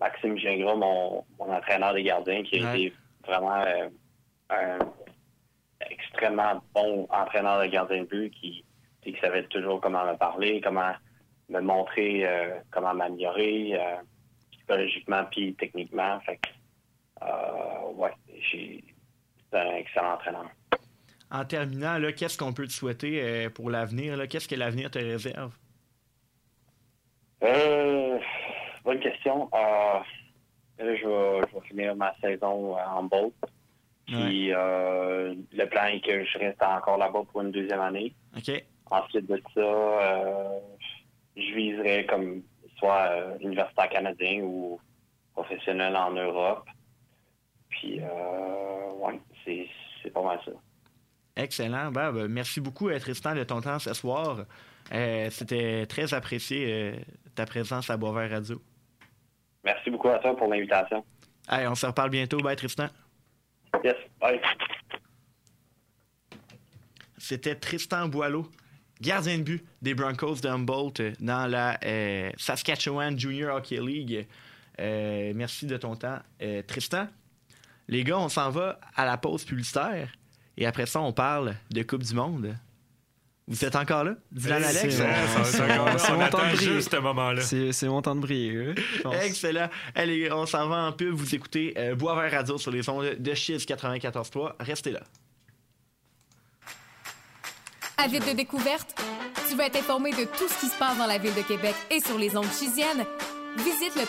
Maxime Gingras, mon, mon, entraîneur des gardiens, qui a été vraiment un extrêmement bon entraîneur de gardien de but qui, qui savait toujours comment me parler, comment me montrer euh, comment m'améliorer euh, psychologiquement puis techniquement. Fait euh, ouais, c'est un excellent entraîneur. En terminant, qu'est-ce qu'on peut te souhaiter pour l'avenir? Qu'est-ce que l'avenir te réserve? bonne question. je, vais, je vais finir ma saison en bolt. Puis euh, le plan est que je reste encore là-bas pour une deuxième année. OK. Ensuite de ça, euh, je viserai comme soit euh, universitaire canadien ou professionnel en Europe. Puis, euh, ouais, c'est pas mal ça. Excellent. Ben, ben, merci beaucoup, Tristan, de ton temps ce soir. C'était très apprécié ta présence à Boisvert Radio. Merci beaucoup à toi pour l'invitation. Hey, on se reparle bientôt. Bye, Tristan. Yes, bye. C'était Tristan Boileau, gardien de but des Broncos d'Humboldt dans la euh, Saskatchewan Junior Hockey League. Euh, merci de ton temps. Euh, Tristan, les gars, on s'en va à la pause publicitaire et après ça, on parle de Coupe du Monde. Vous êtes encore là? Dylan Alex? C'est mon temps de briller. ce moment-là. C'est mon temps de briller. Excellent. Allez, on s'en va en pub. Vous écoutez euh, Boisvert Radio sur les ondes de Chiz 94.3. Restez là. Avide de découverte? Tu veux être informé de tout ce qui se passe dans la ville de Québec et sur les ondes chisiennes? Visite le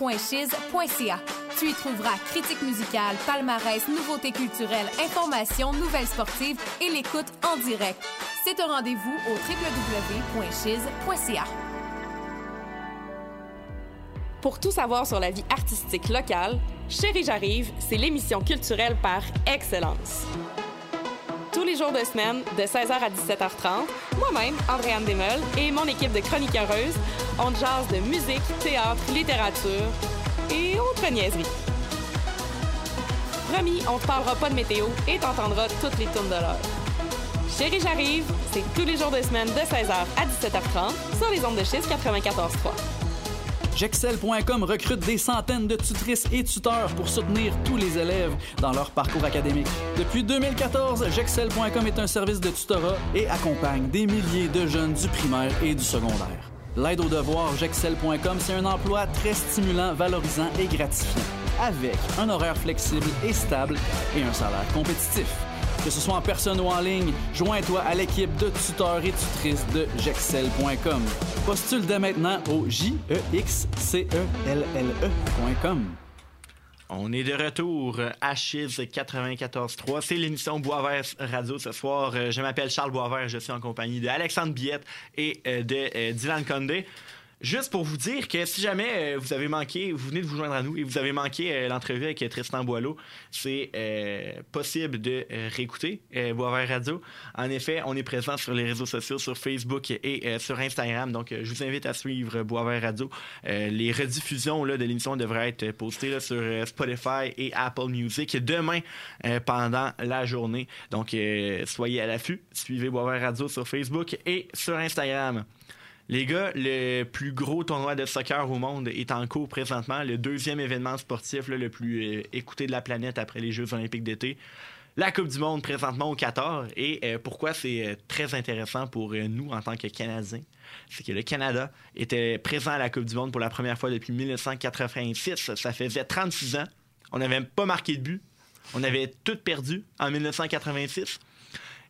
www.chiz.ca. Tu y trouveras critiques musicales, palmarès, nouveautés culturelles, informations, nouvelles sportives et l'écoute en direct. C'est un rendez-vous au www.chiz.ca. Pour tout savoir sur la vie artistique locale, Chérie J'arrive, c'est l'émission culturelle par excellence. Tous les jours de semaine, de 16h à 17h30, moi-même, Andréane Desmeules et mon équipe de chroniqueuses, on jase de musique, théâtre, littérature et autres niaiseries. Promis, on ne parlera pas de météo et t'entendras toutes les tournes de l'heure. Chérie, j'arrive, c'est tous les jours de semaine de 16h à 17h30 sur les ondes de schiste 94.3. Jexcel.com recrute des centaines de tutrices et tuteurs pour soutenir tous les élèves dans leur parcours académique. Depuis 2014, Jexcel.com est un service de tutorat et accompagne des milliers de jeunes du primaire et du secondaire. L'aide aux devoirs Jexcel.com, c'est un emploi très stimulant, valorisant et gratifiant, avec un horaire flexible et stable et un salaire compétitif. Que ce soit en personne ou en ligne, joins-toi à l'équipe de tuteurs et tutrices de Jexcel.com. Postule dès maintenant au j e x c e l l e.com. On est de retour à Chiz 94.3. C'est l'émission Boisvert Radio ce soir. Je m'appelle Charles Boisvert. Je suis en compagnie d'Alexandre Biette et euh, de euh, Dylan Condé. Juste pour vous dire que si jamais euh, vous avez manqué, vous venez de vous joindre à nous et vous avez manqué euh, l'entrevue avec Tristan Boileau, c'est euh, possible de réécouter Boisvert Radio. En effet, on est présent sur les réseaux sociaux, sur Facebook et sur Instagram. Donc, je vous invite à suivre Boisvert Radio. les rediffusions de l'émission devraient être postées sur Spotify et Apple Music demain pendant la journée. Donc, soyez à l'affût. Suivez Boisvert Radio sur Facebook et sur Instagram. Les gars, le plus gros tournoi de soccer au monde est en cours présentement, le deuxième événement sportif le plus euh, écouté de la planète après les Jeux olympiques d'été. La Coupe du Monde présentement au Qatar. Et euh, pourquoi c'est euh, très intéressant pour nous en tant que Canadiens, c'est que le Canada était présent à la Coupe du Monde pour la première fois depuis 1986. Ça faisait 36 ans. On n'avait même pas marqué de but. On avait tout perdu en 1986.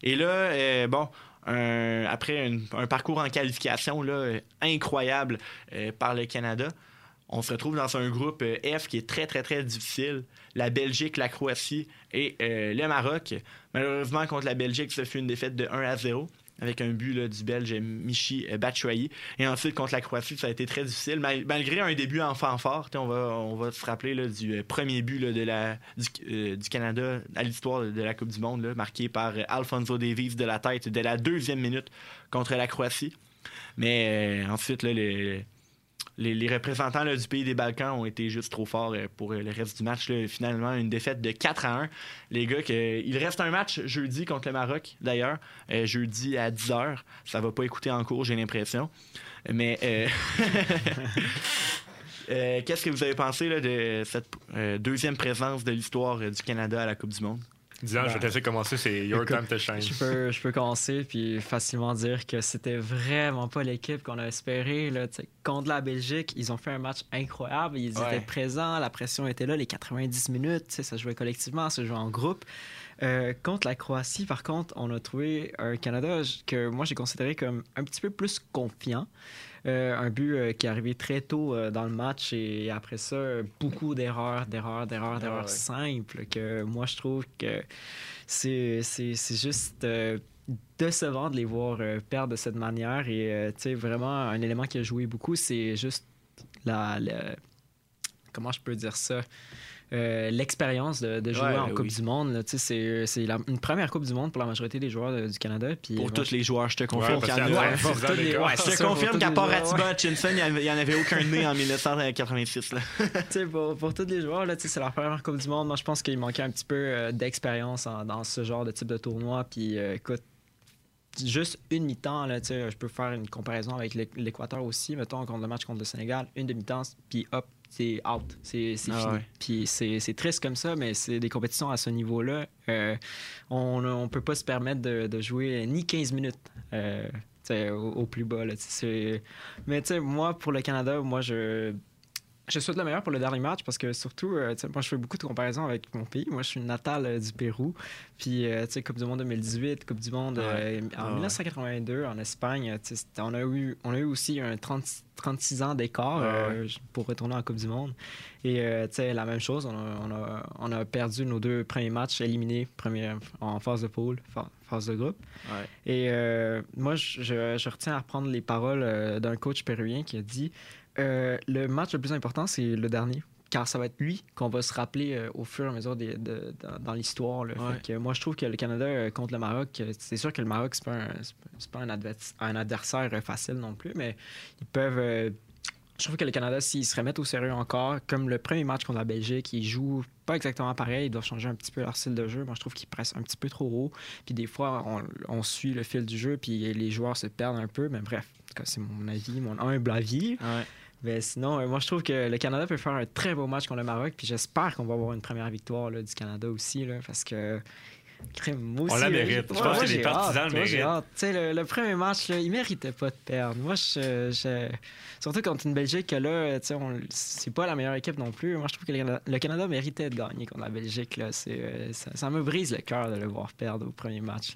Et là, bon, après un, parcours en qualification là, incroyable euh, par le Canada. on se retrouve dans un groupe euh, F qui est très, très, très difficile. La Belgique, la Croatie et euh, le Maroc. Malheureusement, contre la Belgique, ça fut une défaite de 1 à 0 avec un but du Belge Michi Batshuayi. Et ensuite, contre la Croatie, ça a été très difficile. malgré un début en fanfare, on va, on va se rappeler du premier but de la, du, du, Canada à l'histoire de la Coupe du Monde, marqué par Alfonso Davies de la tête dès la deuxième minute contre la Croatie. Mais ensuite, les, les, représentants du pays des Balkans ont été juste trop forts euh, pour euh, le reste du match. Finalement, une défaite de 4 à 1. Les gars, il reste un match jeudi contre le Maroc, d'ailleurs. Euh, jeudi à 10h. Ça va pas écouter en cours, j'ai l'impression. Mais qu'est-ce que vous avez pensé de cette deuxième présence de l'histoire du Canada à la Coupe du Monde? Disons, je vais te laisser commencer, c'est your time to shine. Je peux, je peux commencer puis facilement dire que c'était vraiment pas l'équipe qu'on a espéré. Là, contre la Belgique, ils ont fait un match incroyable. Ils étaient présents, la pression était là, les 90 minutes, ça jouait collectivement, ça jouait en groupe. Euh, contre la Croatie, par contre, on a trouvé un Canada que moi j'ai considéré comme un petit peu plus confiant. Euh, un but euh, qui est arrivé très tôt euh, dans le match et après ça, beaucoup d'erreurs, d'erreurs, d'erreurs, d'erreurs ah simples que moi je trouve que c'est, c'est, juste décevant de les voir perdre de cette manière et tu sais vraiment un élément qui a joué beaucoup c'est juste la comment je peux dire ça? Euh, l'expérience de, jouer en Coupe du Monde. C'est une première Coupe du Monde pour la majorité des joueurs du Canada. Puis, pour tous les joueurs, je te confirme je te confirme qu'à part Atiba Hutchinson, il n'y en avait aucun né en 1986. pour, pour tous les joueurs, c'est leur première Coupe du Monde. Moi, je pense qu'il manquait un petit peu euh, d'expérience dans ce genre de type de tournoi. Puis euh, écoute, juste une mi-temps, je peux faire une comparaison avec l'Équateur aussi, mettons, contre le match contre le Sénégal, une demi-temps, puis hop, c'est out, c'est ah fini. Puis c'est triste comme ça, mais c'est des compétitions à ce niveau-là. Euh, on ne peut pas se permettre de, jouer ni 15 minutes. Euh, au, plus bas. Là, mais moi, pour le Canada, moi, je je souhaite le meilleur pour le dernier match parce que surtout, euh, moi, je fais beaucoup de comparaisons avec mon pays. Moi, je suis natal euh, du Pérou. Puis, euh, tu sais, Coupe du Monde 2018, Coupe du Monde en 1982 en Espagne. On a, eu, on a eu aussi un 30, 36 ans d'écart pour retourner en Coupe du Monde. Et, tu sais, la même chose, on a, on, a, on a, perdu nos deux premiers matchs éliminés en phase de poule, phase de groupe. Et moi, je, je, retiens à reprendre les paroles d'un coach péruvien qui a dit euh, le match le plus important, c'est le dernier. Car ça va être lui qu'on va se rappeler euh, au fur et à mesure de, dans l'histoire. moi, je trouve que le Canada euh, contre le Maroc, c'est sûr que le Maroc, c'est pas, un, pas un, adversaire facile non plus, mais ils peuvent. je trouve que le Canada, s'ils se remettent au sérieux encore, comme le premier match contre la Belgique, ils jouent pas exactement pareil, ils doivent changer un petit peu leur style de jeu. Moi, je trouve qu'ils pressent un petit peu trop haut. Puis des fois, on, on, suit le fil du jeu, puis les joueurs se perdent un peu. Mais bref, c'est mon avis, mon humble avis. Ouais. Mais sinon, euh, moi, je trouve que le Canada peut faire un très beau match contre le Maroc. Puis j'espère qu'on va avoir une première victoire là, du Canada aussi. Là, parce que on la mérite. Je pense que les partisans le méritent. Le, le, premier match, là, il méritait pas de perdre. Moi, je, surtout contre une Belgique que là, c'est pas la meilleure équipe non plus. Moi, je trouve que le Canada, méritait de gagner contre la Belgique. Là. Euh, ça, ça, me brise le cœur de le voir perdre au premier match.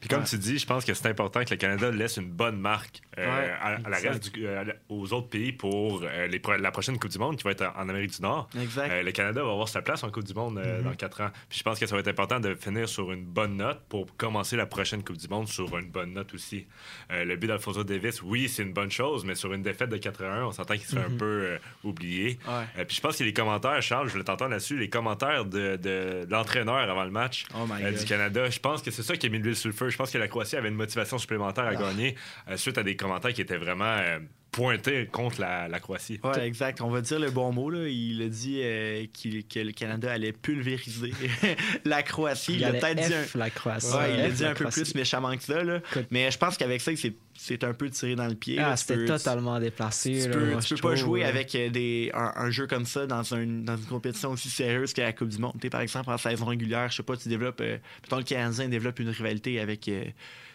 Puis comme tu dis, je pense que c'est important que le Canada laisse une bonne marque euh, à, la reste euh, aux autres pays pour les, la prochaine Coupe du Monde qui va être en Amérique du Nord. le Canada va avoir sa place en Coupe du Monde mm-hmm. dans quatre ans. Puis je pense que ça va être important de finir sur sur une bonne note pour commencer la prochaine Coupe du Monde sur une bonne note aussi. Euh, le but d'Alfonso Davis, oui, c'est une bonne chose, mais sur une défaite de 4-1, on s'entend qu'il se fait un mhm. peu euh, oublié. Euh, puis je pense que les commentaires, Charles, je voulais t'entendre là-dessus, les commentaires de, l'entraîneur avant le match oh du Canada, je pense que c'est ça qui a mis l'huile sur le feu. Je pense que la Croatie avait une motivation supplémentaire à ah. gagner suite à des commentaires qui étaient vraiment pointé contre la, Croatie. Oui, exact. On va dire le bon mot. Là. Il a dit euh, que le Canada allait pulvériser la Croatie. Il, a peut-être dit un... la Croatie. il a dit un peu plus méchamment que ça. Là. Mais je pense qu'avec ça, c'est un peu tiré dans le pied. Ah, c'était totalement déplacé. Tu peux, peux pas jouer avec euh, des, un, jeu comme ça dans, un, dans une compétition aussi sérieuse que la Coupe du Monde. par exemple, en saison régulière, je sais pas, tu développes. Euh, le Canadien développe une rivalité avec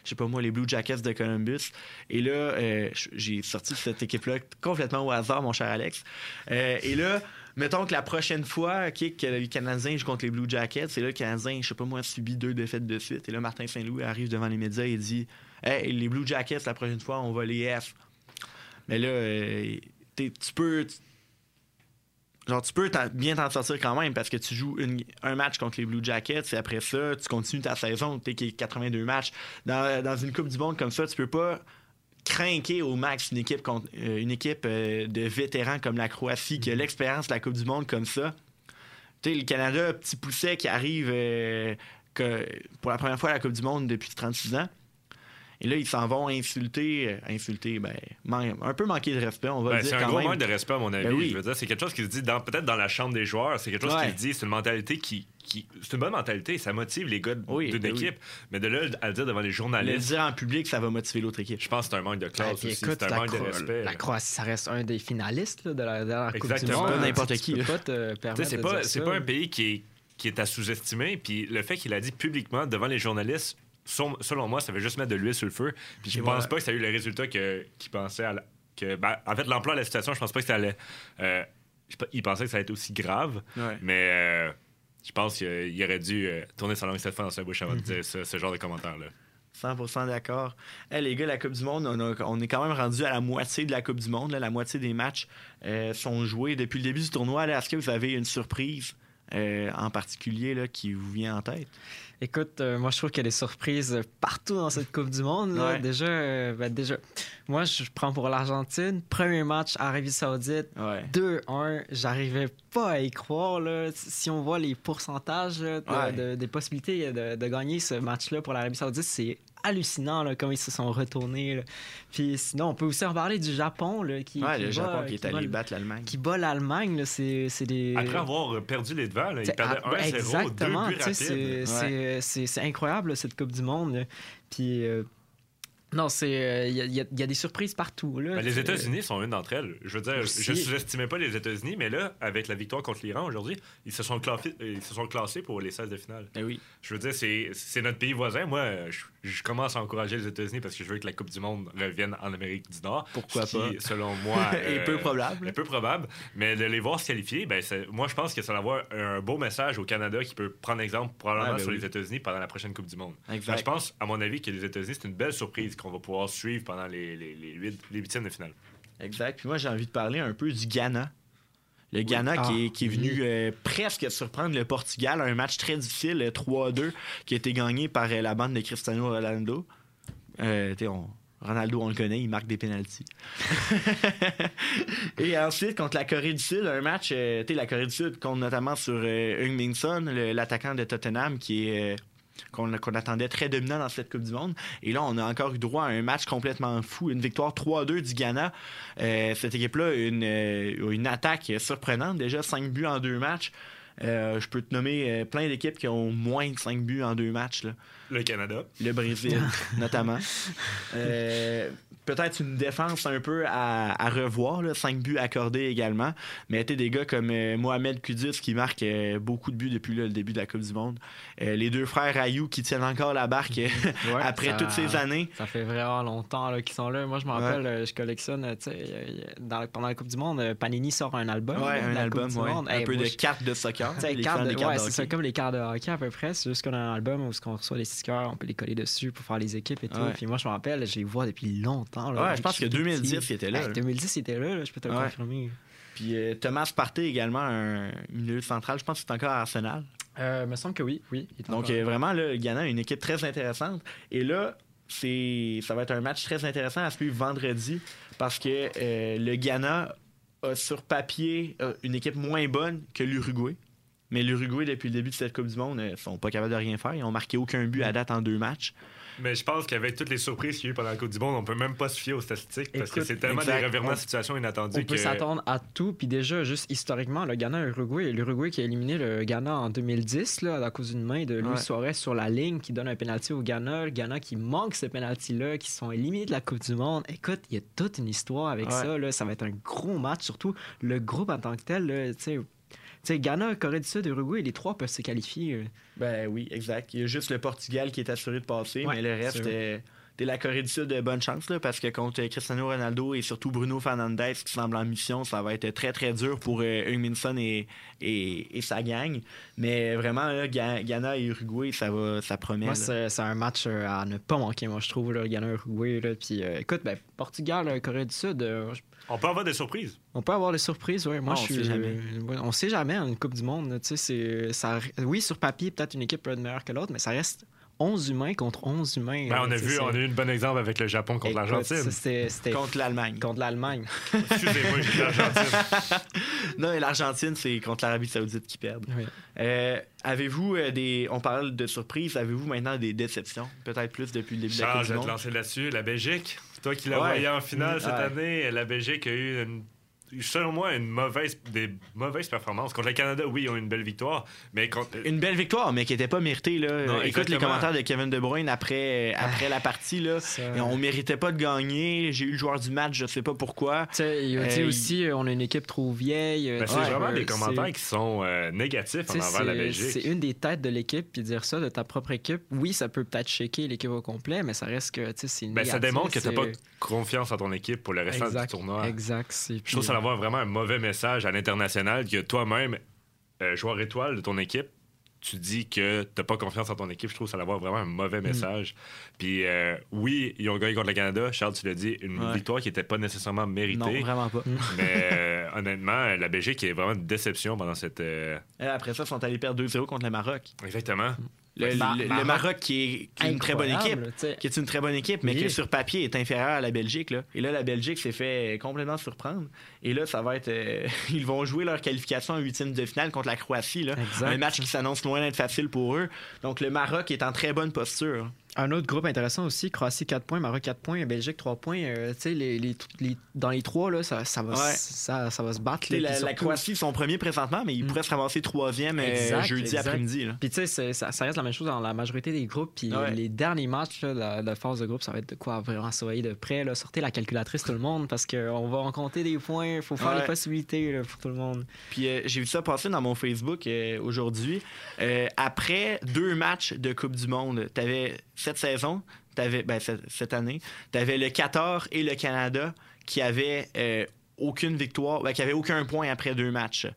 je sais pas moi, les Blue Jackets de Columbus. Et là, euh, j'ai sorti cette équipe-là complètement au hasard, mon cher Alex. Euh, et là, mettons que la prochaine fois que les Canadiens jouent contre les Blue Jackets, et là, le Canadien, je sais pas moi, a subi deux défaites de suite. Et là, Martin Saint-Louis arrive devant les médias et dit Hey, les Blue Jackets, la prochaine fois, on va les F. Mais là, euh, tu peux genre, tu peux bien t'en sortir quand même parce que tu joues un match contre les Blue Jackets et après ça, tu continues ta saison, tu es 82 matchs. Dans, dans, une Coupe du Monde comme ça, tu peux pas craquer au max une équipe, contre, euh, une équipe euh, de vétérans comme la Croatie qui a l'expérience de la Coupe du Monde comme ça. Tu sais, le Canada, petit pousset qui arrive euh, que pour la première fois à la Coupe du Monde depuis 36 ans. Et là, ils s'en vont insulter, euh, insulter, ben, un peu manquer de respect, on va ben, dire. C'est un gros manque de respect, à mon avis. Ben oui. Je veux dire, c'est quelque chose qui se dit peut-être dans la chambre des joueurs. C'est quelque chose qui se dit, c'est une mentalité qui, qui c'est une bonne mentalité, ça motive les gars d'une ben équipe. Mais de là à le dire devant les journalistes. Le dire en public, ça va motiver l'autre équipe. Je pense que c'est un manque de classe aussi. C'est un manque de respect. La Croatie, ça reste un des finalistes de la, de la Coupe du Monde. Pas n'importe qui. C'est de pas, un pays qui est, qui est à sous-estimer. Puis le fait qu'il a dit publiquement devant les journalistes, selon moi, ça veut juste mettre de l'huile sur le feu. Puis je Et pense pas que ça a eu le résultat que- qu'il pensait. à la- que, ben, en fait, l'ampleur de la situation, je pense pas que ça allait. euh, je sais pas, il pensait que ça allait être aussi grave. Ouais. Mais euh, je pense qu'il aurait dû euh, tourner sa langue cette fois dans sa bouche avant de dire ce, ce genre de commentaires-là. 100% d'accord. Hey, les gars, la Coupe du Monde, on, a- on est quand même rendu à la moitié de la Coupe du Monde. là. La moitié des matchs euh, sont joués depuis le début du tournoi. Est-ce que vous avez une surprise euh, en particulier là, qui vous vient en tête? Écoute, euh, moi je trouve qu'il y a des surprises partout dans cette Coupe du Monde. là. Ouais. Déjà, euh, ben, déjà, moi je prends pour l'Argentine. Premier match, Arabie Saoudite, Ouais. 2-1. J'arrivais pas à y croire. Là. Si on voit les pourcentages là, de- Ouais. de- des possibilités de, de gagner ce match-là pour l'Arabie Saoudite, c'est hallucinant là, comment ils se sont retournés. là. Puis sinon, on peut aussi en parler du Japon là, qui, Ouais, qui le bat- Japon qui est allé bat- battre l'Allemagne. qui bat l'Allemagne. là. C'est c'est des. Après avoir perdu les devants, là, il T'sais, perdait ah, 1-0, deux Exactement, c'est- c'est- c'est c'est incroyable cette Coupe du Monde. là. Puis euh, non, c'est euh, il y, a- il y a- il y a des surprises partout là. Ben, les États-Unis sont une d'entre elles. Je veux dire, Aussi. je sous-estimais pas les États-Unis, mais là, avec la victoire contre l'Iran aujourd'hui, ils se sont classés, ils se sont classés pour les 16 de finale. Eh oui. Je veux dire, c'est c'est notre pays voisin. Moi, je, je commence à encourager les États-Unis parce que je veux que la Coupe du Monde revienne en Amérique du Nord. Pourquoi ce qui, pas? Selon moi, euh, peu probable. est peu probable. Mais de les voir se qualifier, ben, moi, je pense que ça va avoir un beau message au Canada qui peut prendre exemple probablement Ah, ben sur oui. les États-Unis pendant la prochaine Coupe du Monde. Exact. Ben, je pense, à mon avis, que les États-Unis, c'est une belle surprise qu'on va pouvoir suivre pendant les, les, les, huit- les huitièmes de finale. Exact. Puis moi, j'ai envie de parler un peu du Ghana. Le Ghana Ah, qui est, qui est venu oui. euh, presque surprendre le Portugal. Un match très difficile, euh, 3-2, qui a été gagné par euh, la bande de Cristiano Ronaldo. Euh, on- Ronaldo, on le connaît, il marque des pénalties. Et ensuite, contre la Corée du Sud, un match, euh, la Corée du Sud compte notamment sur euh, Heung Min Son, l'attaquant de Tottenham, qui est... qu'on attendait très dominant dans cette Coupe du Monde. Et là, on a encore eu droit à un match complètement fou, une victoire 3-2 du Ghana. Euh, cette équipe-là a une, euh, a une attaque surprenante, déjà 5 buts en deux matchs. Euh, je peux te nommer plein d'équipes qui ont moins de 5 buts en deux matchs. là. Le Canada. Le Brésil, notamment. Euh, Peut-être une défense un peu à, à revoir, là, 5 buts accordés également. Mais tu des gars comme euh, Mohamed Kudus qui marque euh, beaucoup de buts depuis là, le début de la Coupe du Monde. Euh, les deux frères Ayou qui tiennent encore la barque Ouais, après ça- toutes ces années. Ça fait vraiment longtemps qu'ils sont là. Moi, je me rappelle, je collectionne, dans- pendant la Coupe du Monde, Panini sort un album. Ouais, un album, un Hey, peu moi, de je- cartes de soccer. Les cartes de- cartes de c'est ça, comme les cartes de hockey à peu près. C'est juste qu'on a un album où on reçoit les stickers, on peut les coller dessus pour faire les équipes et tout. Puis moi, je me rappelle, je les vois depuis longtemps. Là, Ouais, je pense que tout 2010, petit. il était là, Hey, là. 2010, il était là, là, je peux te le Ouais. confirmer. Puis euh, Thomas Partey également, un milieu central. Je pense que c'est encore à Arsenal. Euh, me semble que oui, oui. il Donc, encore euh, vraiment, là, le Ghana a une équipe très intéressante. Et là, c'est, ça va être un match très intéressant à suivre vendredi parce que euh, le Ghana a sur papier une équipe moins bonne que l'Uruguay. Mais l'Uruguay, depuis le début de cette Coupe du Monde, ne sont pas capables de rien faire. Ils ont marqué aucun but à date en deux matchs. Mais je pense qu'avec toutes les surprises qu'il y a eu pendant la Coupe du Monde, on peut même pas se fier aux statistiques parce que c'est tellement exact. des revirements de On- situation inattendus On peut que... s'attendre à tout. Puis déjà, juste historiquement, le Ghana et l'Uruguay. L'Uruguay qui a éliminé le Ghana en 2010 là, à cause d'une main de Luis Ouais. Suarez sur la ligne qui donne un penalty au Ghana. Le Ghana qui manque ce penalty-là, qui sont éliminés de la Coupe du Monde. Écoute, il y a toute une histoire avec Ouais. ça. Là. Ça va être un gros match. Surtout le groupe en tant que tel. là, sais. Tu sais, Ghana, Corée du Sud, Uruguay, les trois peuvent se qualifier. là. Ben oui, exact. Il y a juste le Portugal qui est assuré de passer, Ouais, mais le reste, euh, t'es la Corée du Sud, de bonne chance, là, parce que contre Cristiano Ronaldo et surtout Bruno Fernandez, qui semble en mission, ça va être très, très dur pour euh, Minson et, et, sa gang. Mais vraiment, là, Ghana et Uruguay, ça, va, ça promet. Moi, c'est un match euh, à ne pas manquer, moi, je trouve, là, Ghana-Uruguay. Puis, euh, écoute, ben, Portugal, Corée du Sud... on peut avoir des surprises. On peut avoir des surprises, oui. Moi, je suis. Sait jamais. on sait jamais en une Coupe du Monde. Ça, oui, sur papier, peut-être une équipe peut être meilleure que l'autre, mais ça reste 11 humains contre 11 humains. Ben, on, a vu, on a eu un bon exemple avec le Japon contre l'Argentine. Contre l'Allemagne. Contre l'Allemagne. Excusez-moi, j'ai l'Argentine. non, l'Argentine, c'est contre l'Arabie Saoudite qui perd. Euh, avez-vous euh, des. On parle de surprises. Avez-vous maintenant des déceptions? Peut-être plus depuis le début de la Coupe je vais te lancer là-dessus. La Belgique. Toi qui l'as voyé en finale cette année, la Belgique a eu une selon moi, une mauvaise, des mauvaises performances. Contre le Canada, oui, ils ont eu une belle victoire, mais contre... Une belle victoire, mais qui n'était pas méritée. Là. Écoute les commentaires de Kevin De Bruyne après, après la partie. Là. Et on méritait pas de gagner. J'ai eu le joueur du match, je sais pas pourquoi. il a dit euh, aussi, euh, on a une équipe trop vieille. Ben, c'est vraiment des commentaires qui sont euh, négatifs envers la Belgique. C'est une des têtes de l'équipe, puis dire ça de ta propre équipe, oui, ça peut peut-être shaker l'équipe au complet, mais ça reste que c'est ben, Ça démontre que tu n'as pas confiance en ton équipe pour le restant du tournoi. Exact. Je trouve ça avoir vraiment un mauvais message à l'international que toi-même, euh, joueur étoile de ton équipe, tu dis que t'as pas confiance en ton équipe, je trouve ça avoir vraiment un mauvais mm. message. Puis euh, oui, ils ont gagné contre le Canada. Charles, tu l'as dit, une victoire qui n'était pas nécessairement méritée. Non, vraiment pas. mais euh, honnêtement, la Belgique est vraiment une déception pendant cette. Après ça, ils sont allés perdre 2-0 contre le Maroc. Exactement. Le, Maroc qui est, une très bonne équipe, qui est une très bonne équipe, mais qui sur papier est inférieur à la Belgique. Là. Et là, la Belgique s'est fait complètement surprendre. Et là, ça va être, euh, ils vont jouer leur qualification en huitième de finale contre la Croatie. Là. Un match qui s'annonce loin d'être facile pour eux. Donc le Maroc est en très bonne posture. Un autre groupe intéressant aussi, Croatie 4 points, Maroc 4 points, Belgique 3 points. Euh, les, les, dans les trois, là, ça, ça, va, ça, ça, va se battre. la, la, Croatie, son premier présentement, mais il mm. pourrait se ramasser troisième euh, jeudi après-midi. Puis tu sais, ça, reste la même chose dans la majorité des groupes. Puis les derniers matchs de la, phase de groupe, ça va être de quoi vraiment surveiller de près. Là. Sortez la calculatrice tout le monde parce qu'on va en compter des points. Il faut faire les possibilités pour tout le monde. Puis euh, j'ai vu ça passer dans mon Facebook aujourd'hui. après deux matchs de Coupe du Monde, tu avais cette saison, avais, ben, cette, année, tu avais le 14 et le Canada qui avaient euh, aucune victoire, ben, qui avaient aucun point après deux matchs.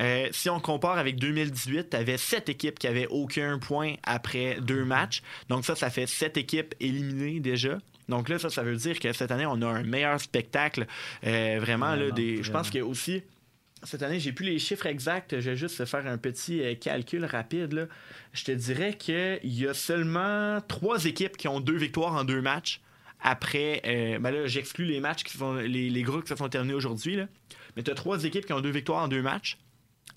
Euh, si on compare avec 2018, tu avais sept équipes qui avaient aucun point après deux matchs. Donc ça, ça fait sept équipes éliminées déjà. Donc là, ça, ça veut dire que cette année, on a un meilleur spectacle. Euh, vraiment, là, des, je pense que aussi cette année, j'ai plus les chiffres exacts. Je vais juste faire un petit euh, calcul rapide. Je te dirais qu'il y a seulement trois équipes qui ont deux victoires en deux matchs. Après, euh, ben là, j'exclus les matchs qui sont les, groupes qui se sont terminés aujourd'hui. Mais tu as trois équipes qui ont deux victoires en deux matchs.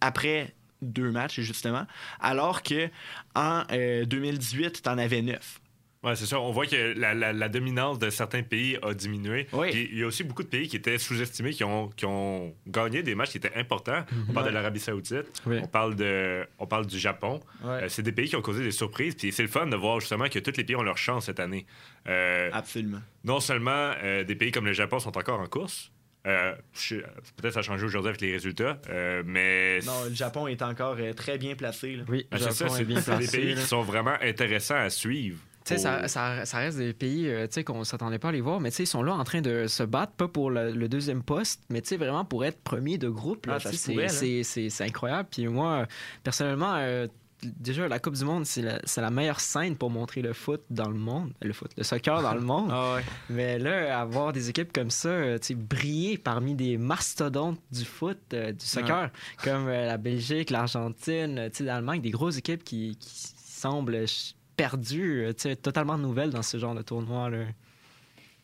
Après deux matchs, justement. Alors que en 2018, tu en avais neuf. Oui, c'est ça. On voit que la, dominance de certains pays a diminué. il y a aussi beaucoup de pays qui étaient sous-estimés, qui ont, qui ont gagné des matchs qui étaient importants. On parle de l'Arabie Saoudite, on, parle de, on parle du Japon. Euh, c'est des pays qui ont causé des surprises. Puis c'est le fun de voir justement que tous les pays ont leur chance cette année. Euh, Absolument. Non seulement euh, des pays comme le Japon sont encore en course, Peut-être ça a changé aujourd'hui avec les résultats, mais... Non, le Japon est encore très bien placé. Oui, ah, c'est ça, c'est des pays qui sont vraiment intéressants à suivre. Ça, ça, ça, reste des pays euh, qu'on ne s'attendait pas à les voir, mais ils sont là en train de se battre, pas pour le, deuxième poste, mais vraiment pour être premier de groupe. Ah, c'est incroyable. Puis moi, personnellement, euh, déjà, la Coupe du Monde, c'est la, la, meilleure scène pour montrer le foot dans le monde, le foot, le soccer dans le monde. Ah mais là, avoir des équipes comme ça, euh, briller parmi des mastodontes du foot, du soccer, comme la Belgique, l'Argentine, l'Allemagne, des grosses équipes qui, qui semblent perdu, euh, totalement nouvelle dans ce genre de tournoi. Là.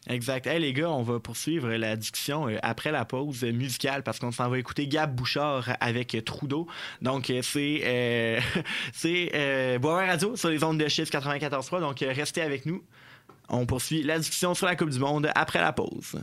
Exact. Hey, les gars, on va poursuivre la discussion euh, après la pause musicale parce qu'on s'en va écouter Gab Bouchard avec Trudeau. Donc, euh, c'est euh, c'est euh, Radio sur les ondes de chiffre 94.3. Donc, restez avec nous. On poursuit la discussion sur la Coupe du Monde après la pause.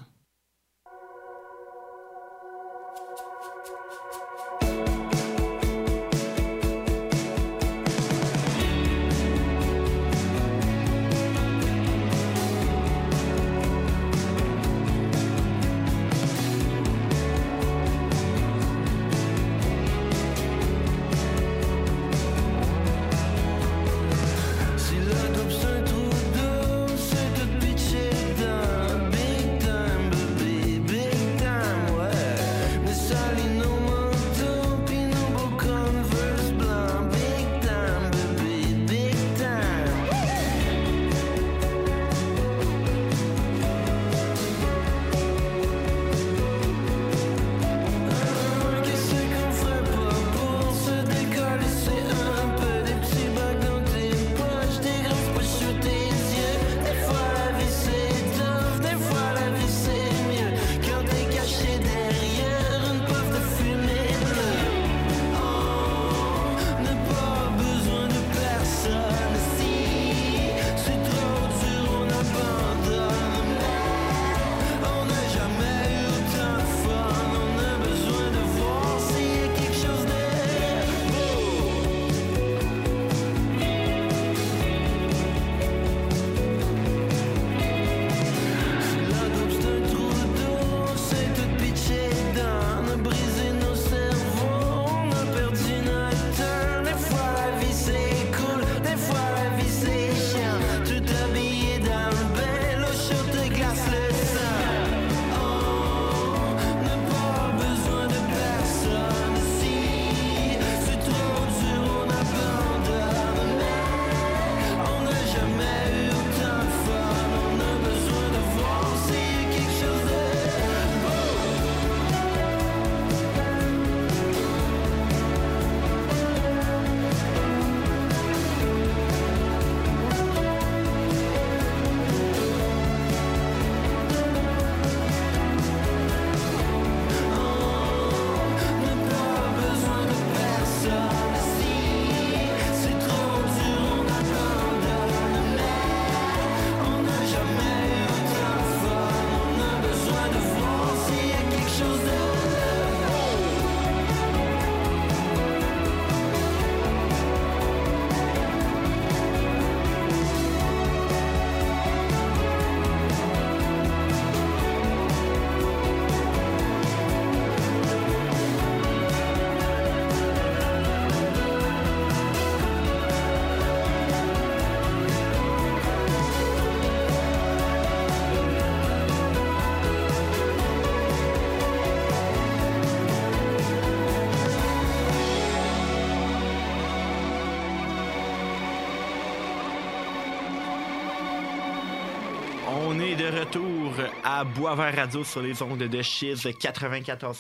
À Boisvert Radio sur les ondes de Chiz 94.3.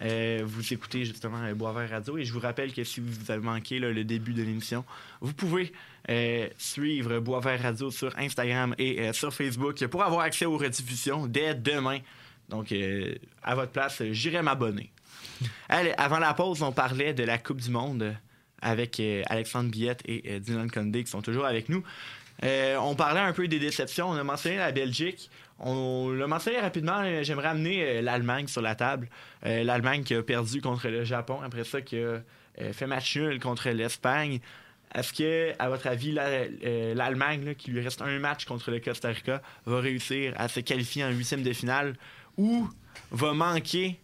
Euh, vous écoutez justement euh, Boisvert Radio et je vous rappelle que si vous avez manqué le début de l'émission, vous pouvez euh, suivre Boisvert Radio sur Instagram et sur Facebook pour avoir accès aux rediffusions dès demain. Donc, à votre place, j'irai m'abonner. Allez, avant la pause, on parlait de la Coupe du Monde avec Alexandre Billette et Dylan Condé qui sont toujours avec nous. On parlait un peu des déceptions. On a mentionné la Belgique. On l'a mentionné rapidement. euh, J'aimerais amener euh, l'Allemagne sur la table. Euh, L'Allemagne qui a perdu contre le Japon. Après ça, qui a fait match nul contre l'Espagne. Est-ce que, à votre avis, la- l'Allemagne, qui lui reste un match contre le Costa Rica, va réussir à se qualifier en huitième de finale ou va manquer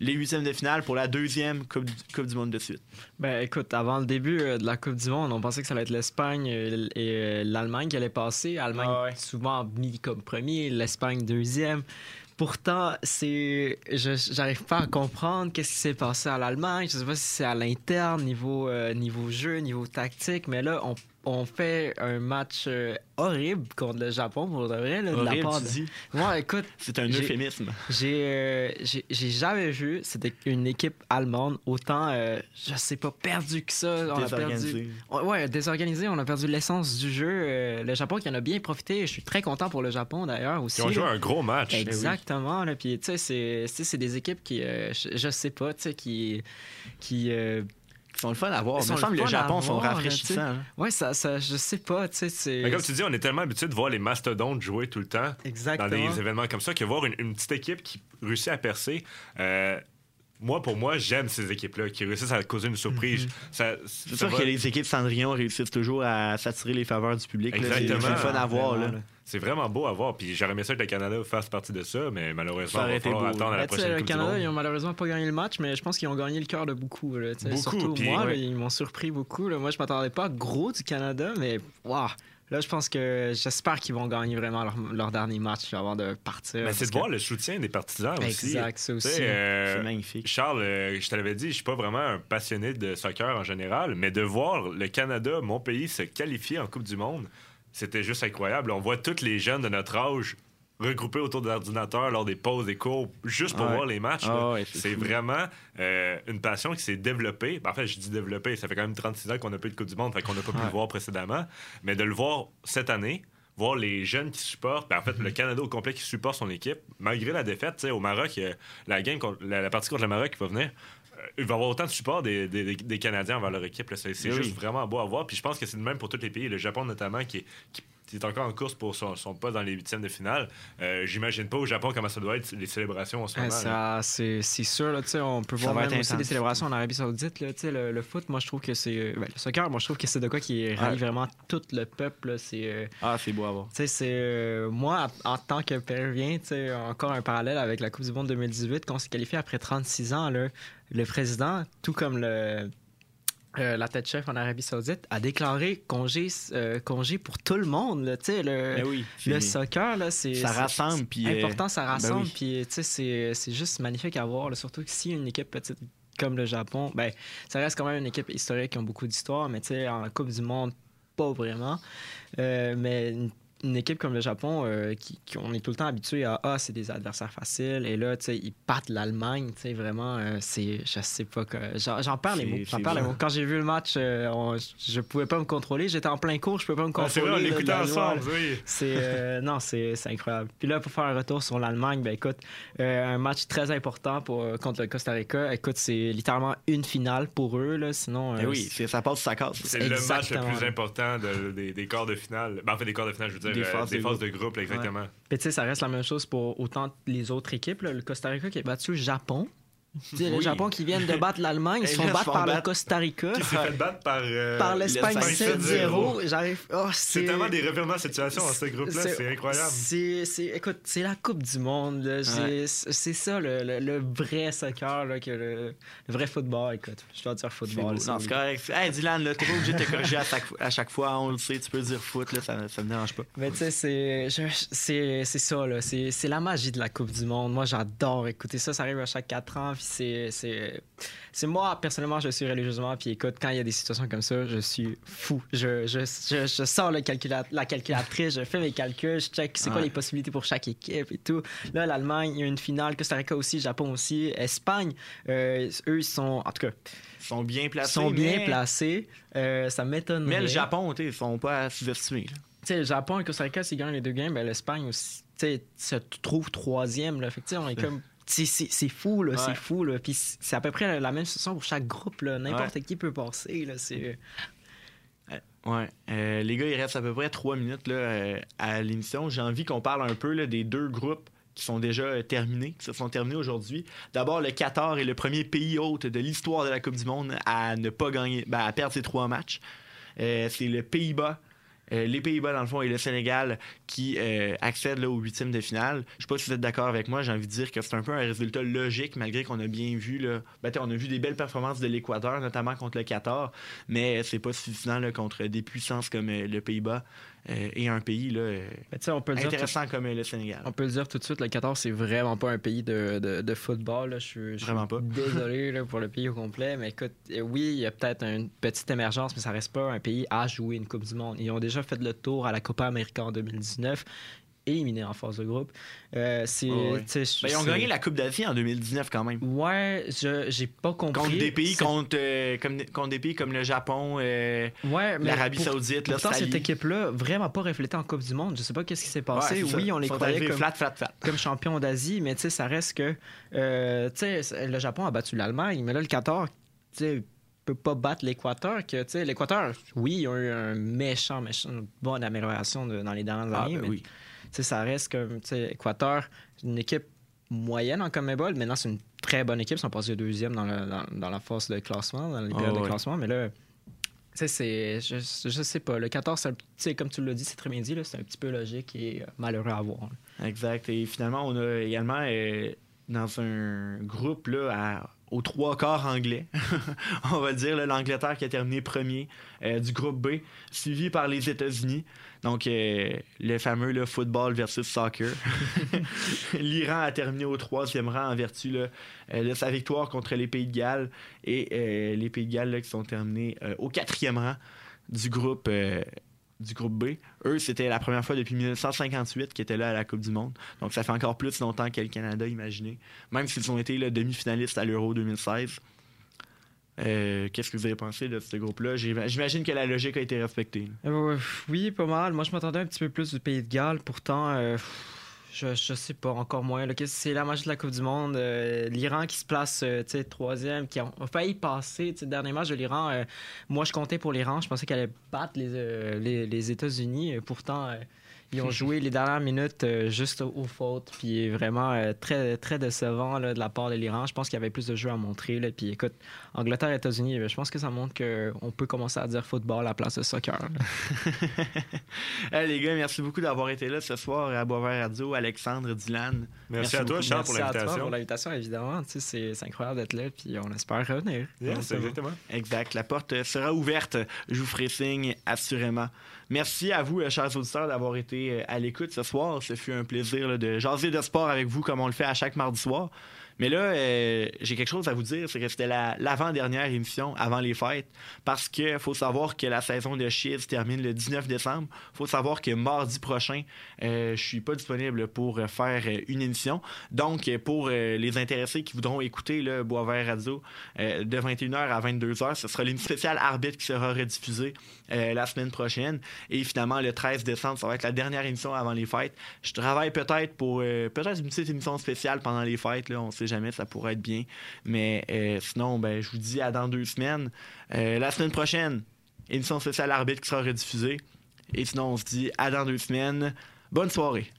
les huitièmes de finale pour la deuxième Coupe du, coupe du Monde de suite? Ben écoute, avant le début euh, de la Coupe du Monde, on pensait que ça allait être l'Espagne euh, et euh, l'Allemagne qui allait passer. L'Allemagne Ah ouais. souvent mis comme premier, l'Espagne deuxième. Pourtant, c'est, j'arrive pas à comprendre qu'est-ce qui s'est passé à l'Allemagne. Je sais pas si c'est à l'interne, niveau euh, niveau jeu, niveau tactique, mais là on, on fait un match euh, horrible contre le Japon pour de vrai. Là, de la Horrible, part tu de- dis? Ouais, écoute, C'est un euphémisme. j'ai euh, j'ai jamais vu c'était une équipe allemande autant euh, je sais pas perdu que ça on a Désorganisé. perdu Ouais, ouais désorganisé on a perdu l'essence du jeu Euh, le Japon qui en a bien profité je suis très content pour le Japon d'ailleurs aussi Ils ont joué un gros match. Exactement. Là, puis, tu sais, c'est- des équipes qui, je, je sais pas, tu sais, qui. qui Ils sont le fun à voir. Ils Il sont me semble le Japon sont rafraîchissants. hein. ouais, ça, ça, je sais pas, tu sais, c'est. Mais comme tu dis, on est tellement habitué de voir les mastodontes jouer tout le temps dans des événements comme ça que voir une, une petite équipe qui réussit à percer. euh, moi, pour moi, j'aime ces équipes-là qui réussissent à causer une surprise. Ça- C'est ça sûr va- que les équipes Cendrillon réussissent toujours à s'attirer les faveurs du public. C'est Exactement. c'est le fun à voir. Là. Vraiment, là. C'est vraiment beau à voir. Puis j'aurais aimé ça que le Canada fasse partie de ça, mais malheureusement, Ça on va été falloir beau. attendre à la Ben, prochaine le Coupe du Canada, Monde. ils ont malheureusement pas gagné le match, mais je pense qu'ils ont gagné le cœur de beaucoup. là. Beaucoup, Surtout puis- moi, là, ouais. ils m'ont surpris beaucoup. là. Moi, je m'attendais pas gros du Canada, mais waouh! Là, je pense que j'espère qu'ils vont gagner vraiment leur, leur dernier match avant de partir. Mais c'est de que- voir le soutien des partisans aussi. Exact, ça aussi. euh, C'est magnifique. Charles, euh, je te l'avais dit, je suis pas vraiment un passionné de soccer en général, mais de voir le Canada, mon pays, se qualifier en Coupe du Monde, c'était juste incroyable. On voit tous les jeunes de notre âge regroupés autour de l'ordinateur lors des pauses des cours, juste pour Ouais. voir les matchs. Ah ouais, c'est vraiment euh, une passion qui s'est développée. Ben, en fait, je dis développée, ça fait quand même 36 ans qu'on n'a plus de Coupe du Monde, fait qu'on n'a pas pu le voir précédemment. Mais de le voir cette année, voir les jeunes qui supportent, ben, en fait, le Canada au complet qui supporte son équipe, malgré la défaite, tu sais, au Maroc, euh, la, game contre- la, la partie contre le Maroc qui va venir, euh, il va y avoir autant de support des, des- Canadiens envers leur équipe. C'est Oui, juste vraiment beau à voir. Puis je pense que c'est le même pour tous les pays. Le Japon, notamment, qui- qui est encore en course pour son, son poste dans les huitièmes de finale. Euh, J'imagine pas au Japon comment ça doit être les célébrations en ce Ouais, moment. c'est, sûr, là, tu sais, on peut Ça voir même aussi intense. des célébrations en Arabie Saoudite. Là, tu sais, le, le foot, moi, je trouve que c'est. ben, le soccer, moi, je trouve que c'est de quoi qui rallie Ouais. vraiment tout le peuple. C'est. euh, Ah, c'est beau à voir. Tu sais, c'est. euh, moi, en tant que Péruvien, tu sais, encore un parallèle avec la Coupe du Monde 2018, quand on s'est qualifié après 36 ans, là, le président, tout comme le. Euh, la tête chef en Arabie Saoudite a déclaré congé, euh, congé pour tout le monde. là, le, Ben oui. le soccer, là, c'est. Ça rassemble. Puis, euh, important, ça rassemble. oui. Tu sais, c'est- c'est juste magnifique à voir. là. Surtout que si une équipe petite comme le Japon, ben, ça reste quand même une équipe historique qui a beaucoup d'histoire, mais tu sais, en Coupe du Monde, pas vraiment. Euh, mais une, une équipe comme le Japon, euh, qui, qui- on est tout le temps habitué à ah, c'est des adversaires faciles. Et là, tu sais, ils battent l'Allemagne. Tu sais, vraiment, euh, c'est. Je sais pas que. J'en perds les mots. J'en perds les mots. Quand j'ai vu le match, euh, on- je pouvais pas me contrôler. J'étais en plein cours, je pouvais pas me Ah, c'est contrôler. vrai, on l'écoutait ensemble, oui. C'est euh, non, c'est c'est incroyable. Puis là, pour faire un retour sur l'Allemagne, ben écoute, euh, un match très important pour contre le Costa Rica. Écoute, c'est littéralement une finale pour eux là. Sinon, euh, oui, c'est- ça passe, ça casse. C'est le match le plus important de- des, des quarts de finale. Ben, en fait, des quarts de finale, je veux dire, Des phases des de phases de groupe, là, exactement. Puis tu sais, ça reste la même chose pour autant les autres équipes. là. Le Costa Rica qui a battu le Japon. Sais, Le Oui. Japon qui viennent de battre l'Allemagne, ils se font battre par le battre. Costa Rica, Qui s'est fait battre par, euh, par l'Espagne l'Espagne 7-0. J'arrive. Oh, C'est tellement des revirements de situation dans ce groupe-là, c'est incroyable. C'est, c'est- écoute, c'est la Coupe du Monde. là. C'est, c'est ça le, le- le vrai soccer, là, que le, le vrai football. Écoute, je dois dire football. Non, c'est correct. Hey, Dylan, là, t'es pas obligé de te corriger à chaque, à chaque fois. On le sait, tu peux dire foot, là, ça, ça me dérange pas. Mais tu sais, c'est, je- c'est, c'est ça, là. C'est, c'est la magie de la Coupe du Monde. Moi, j'adore écouter ça. Ça arrive à chaque 4 ans. Puis c'est, c'est, c'est moi, personnellement, je suis religieusement, puis écoute, quand il y a des situations comme ça, je suis fou. Je, je, je, je sors le calcula- la calculatrice, je fais mes calculs, je check c'est quoi les possibilités pour chaque équipe et tout. Là, l'Allemagne, il y a une finale, Costa Rica aussi, Japon aussi, Espagne, euh, eux, ils sont, en tout cas, Ils sont bien placés. sont bien mais- placés. Euh, ça m'étonne. Mais le Japon, ils sont pas sous-estimés. Tu sais, le Japon et Costa Rica, s'ils gagnent les deux games, ben, l'Espagne aussi, tu sais, se trouve troisième. Là. Fait que, on est comme. C'est, fou, là, Ouais. c'est fou. Là. Puis c'est à peu près la même situation pour chaque groupe. Là. N'importe qui peut passer. Là. C'est... Ouais. Euh, les gars, il reste à peu près trois minutes là, euh, à l'émission. J'ai envie qu'on parle un peu là, des deux groupes qui sont déjà euh, terminés, qui se sont terminés aujourd'hui. D'abord, le Qatar est le premier pays hôte de l'histoire de la Coupe du Monde à ne pas gagner, ben, à perdre ses trois matchs. Euh, c'est le Pays-Bas. Euh, les Pays-Bas, dans le fond, et le Sénégal qui euh, accèdent aux huitièmes de finale. Je sais pas si vous êtes d'accord avec moi. J'ai envie de dire que c'est un peu un résultat logique, malgré qu'on a bien vu. Ben, on a vu des belles performances de l'Équateur, notamment contre le Qatar, mais c'est pas suffisant contre des puissances comme euh, le Pays-Bas et un pays là, euh, Ben, on peut tout- intéressant comme euh, le Sénégal. On peut le dire tout de suite, le Qatar, c'est vraiment pas un pays de, de, de football. là. Je suis, je suis Vraiment pas. désolé là, pour le pays au complet. Mais écoute, euh, oui, il y a peut-être une petite émergence, mais ça reste pas un pays à jouer une Coupe du Monde. Ils ont déjà fait le tour à la Copa América en 2019, éliminé en phase de groupe. Euh, c'est, ouais. Ben, ils ont gagné la Coupe d'Asie en 2019 quand même. Ouais, je j'ai pas compris. Contre des pays contre, euh, comme, contre des pays comme le Japon, euh, Ouais, l'Arabie pour- Saoudite, Pourtant, l'Australie. cette équipe-là, vraiment pas reflétée en Coupe du Monde. Je sais pas qu'est-ce qui s'est Ouais, passé. ça. oui, on les sont croyait comme, flat, flat, flat. comme champion d'Asie, mais tu sais, ça reste que. euh, le Japon a battu l'Allemagne, mais là, le Qatar, tu sais, peut pas battre l'Équateur. Que, l'Équateur, oui, ils ont eu un méchant, méchant, une bonne amélioration de- dans les dernières Ah, années, ben mais oui. Ça reste comme. Tu sais, Équateur, une équipe moyenne en Comebol. Maintenant, c'est une très bonne équipe. Ils sont passés deuxième dans, le- dans, dans la phase de classement, dans les Ah, de classement, mais là. Tu sais, c'est. Je, je sais pas. Le 14, c'est un- tu sais, comme tu l'as dit, c'est très bien dit. là, C'est un petit peu logique et euh, malheureux à voir. là. Exact. Et finalement, on a également euh, dans un groupe là, à- aux trois quarts anglais, on va dire l'Angleterre qui a terminé premier euh, du groupe B, suivi par les États-Unis. Donc, euh, le fameux là, football versus soccer. L'Iran a terminé au troisième rang en vertu euh, de sa victoire contre les Pays de Galles et euh, les Pays de Galles là, qui sont terminés au quatrième rang du groupe, du groupe B. Eux, c'était la première fois depuis 1958 qu'ils étaient là à la Coupe du Monde. Donc, ça fait encore plus longtemps que le Canada, imaginez. Même s'ils ont été demi-finalistes à l'Euro 2016. Euh, Qu'est-ce que vous avez pensé de ce groupe-là? J'im- J'imagine que la logique a été respectée. Euh, oui, pas mal. Moi, je m'attendais un petit peu plus du Pays de Galles. Pourtant, euh, je, je sais pas, encore moins. C'est la magie de la Coupe du Monde. L'Iran qui se place troisième, qui a, failli passer. Le dernier match de l'Iran, moi, je comptais pour l'Iran. Je pensais qu'elle allait battre les, les, États-Unis. Pourtant, ils ont joué les dernières minutes euh, juste aux, fautes. Puis vraiment euh, très, très décevant là, de la part de l'Iran. Je pense qu'il y avait plus de jeux à montrer. Là. Puis écoute, Angleterre, États-Unis, je pense que ça montre qu'on peut commencer à dire football à la place de soccer. Hey, les gars, merci beaucoup d'avoir été là ce soir à Boisvert Radio. Alexandre, Dylan. Merci, Merci à toi, beaucoup. Charles, pour Merci à toi l'invitation. pour l'invitation, évidemment. Tu sais, c'est, c'est incroyable d'être là, puis on espère revenir. Exactement. Exact. La porte sera ouverte. Je vous ferai signe, assurément. Merci à vous, euh, chers auditeurs, d'avoir été euh, à l'écoute ce soir. Ce fut un plaisir de jaser de sport avec vous comme on le fait à chaque mardi soir. Mais là, euh, j'ai quelque chose à vous dire, c'est que c'était la- l'avant-dernière émission avant les fêtes, parce que faut savoir que la saison de Chiz termine le 19 décembre. faut savoir que mardi prochain, euh, je suis pas disponible pour faire euh, une émission. Donc, euh, pour les intéressés qui voudront écouter le Boisvert Radio de 21h à 22h, ce sera l'émission spéciale arbitre qui sera rediffusée la semaine prochaine. Et finalement, le 13 décembre, ça va être la dernière émission avant les fêtes. Je travaille peut-être pour peut-être une petite émission spéciale pendant les fêtes. Là, on sait jamais, ça pourrait être bien. Mais euh, sinon, ben, je vous dis à dans deux semaines. Euh, la semaine prochaine, émission spéciale arbitre qui sera rediffusée. Et sinon, on se dit à dans deux semaines. Bonne soirée.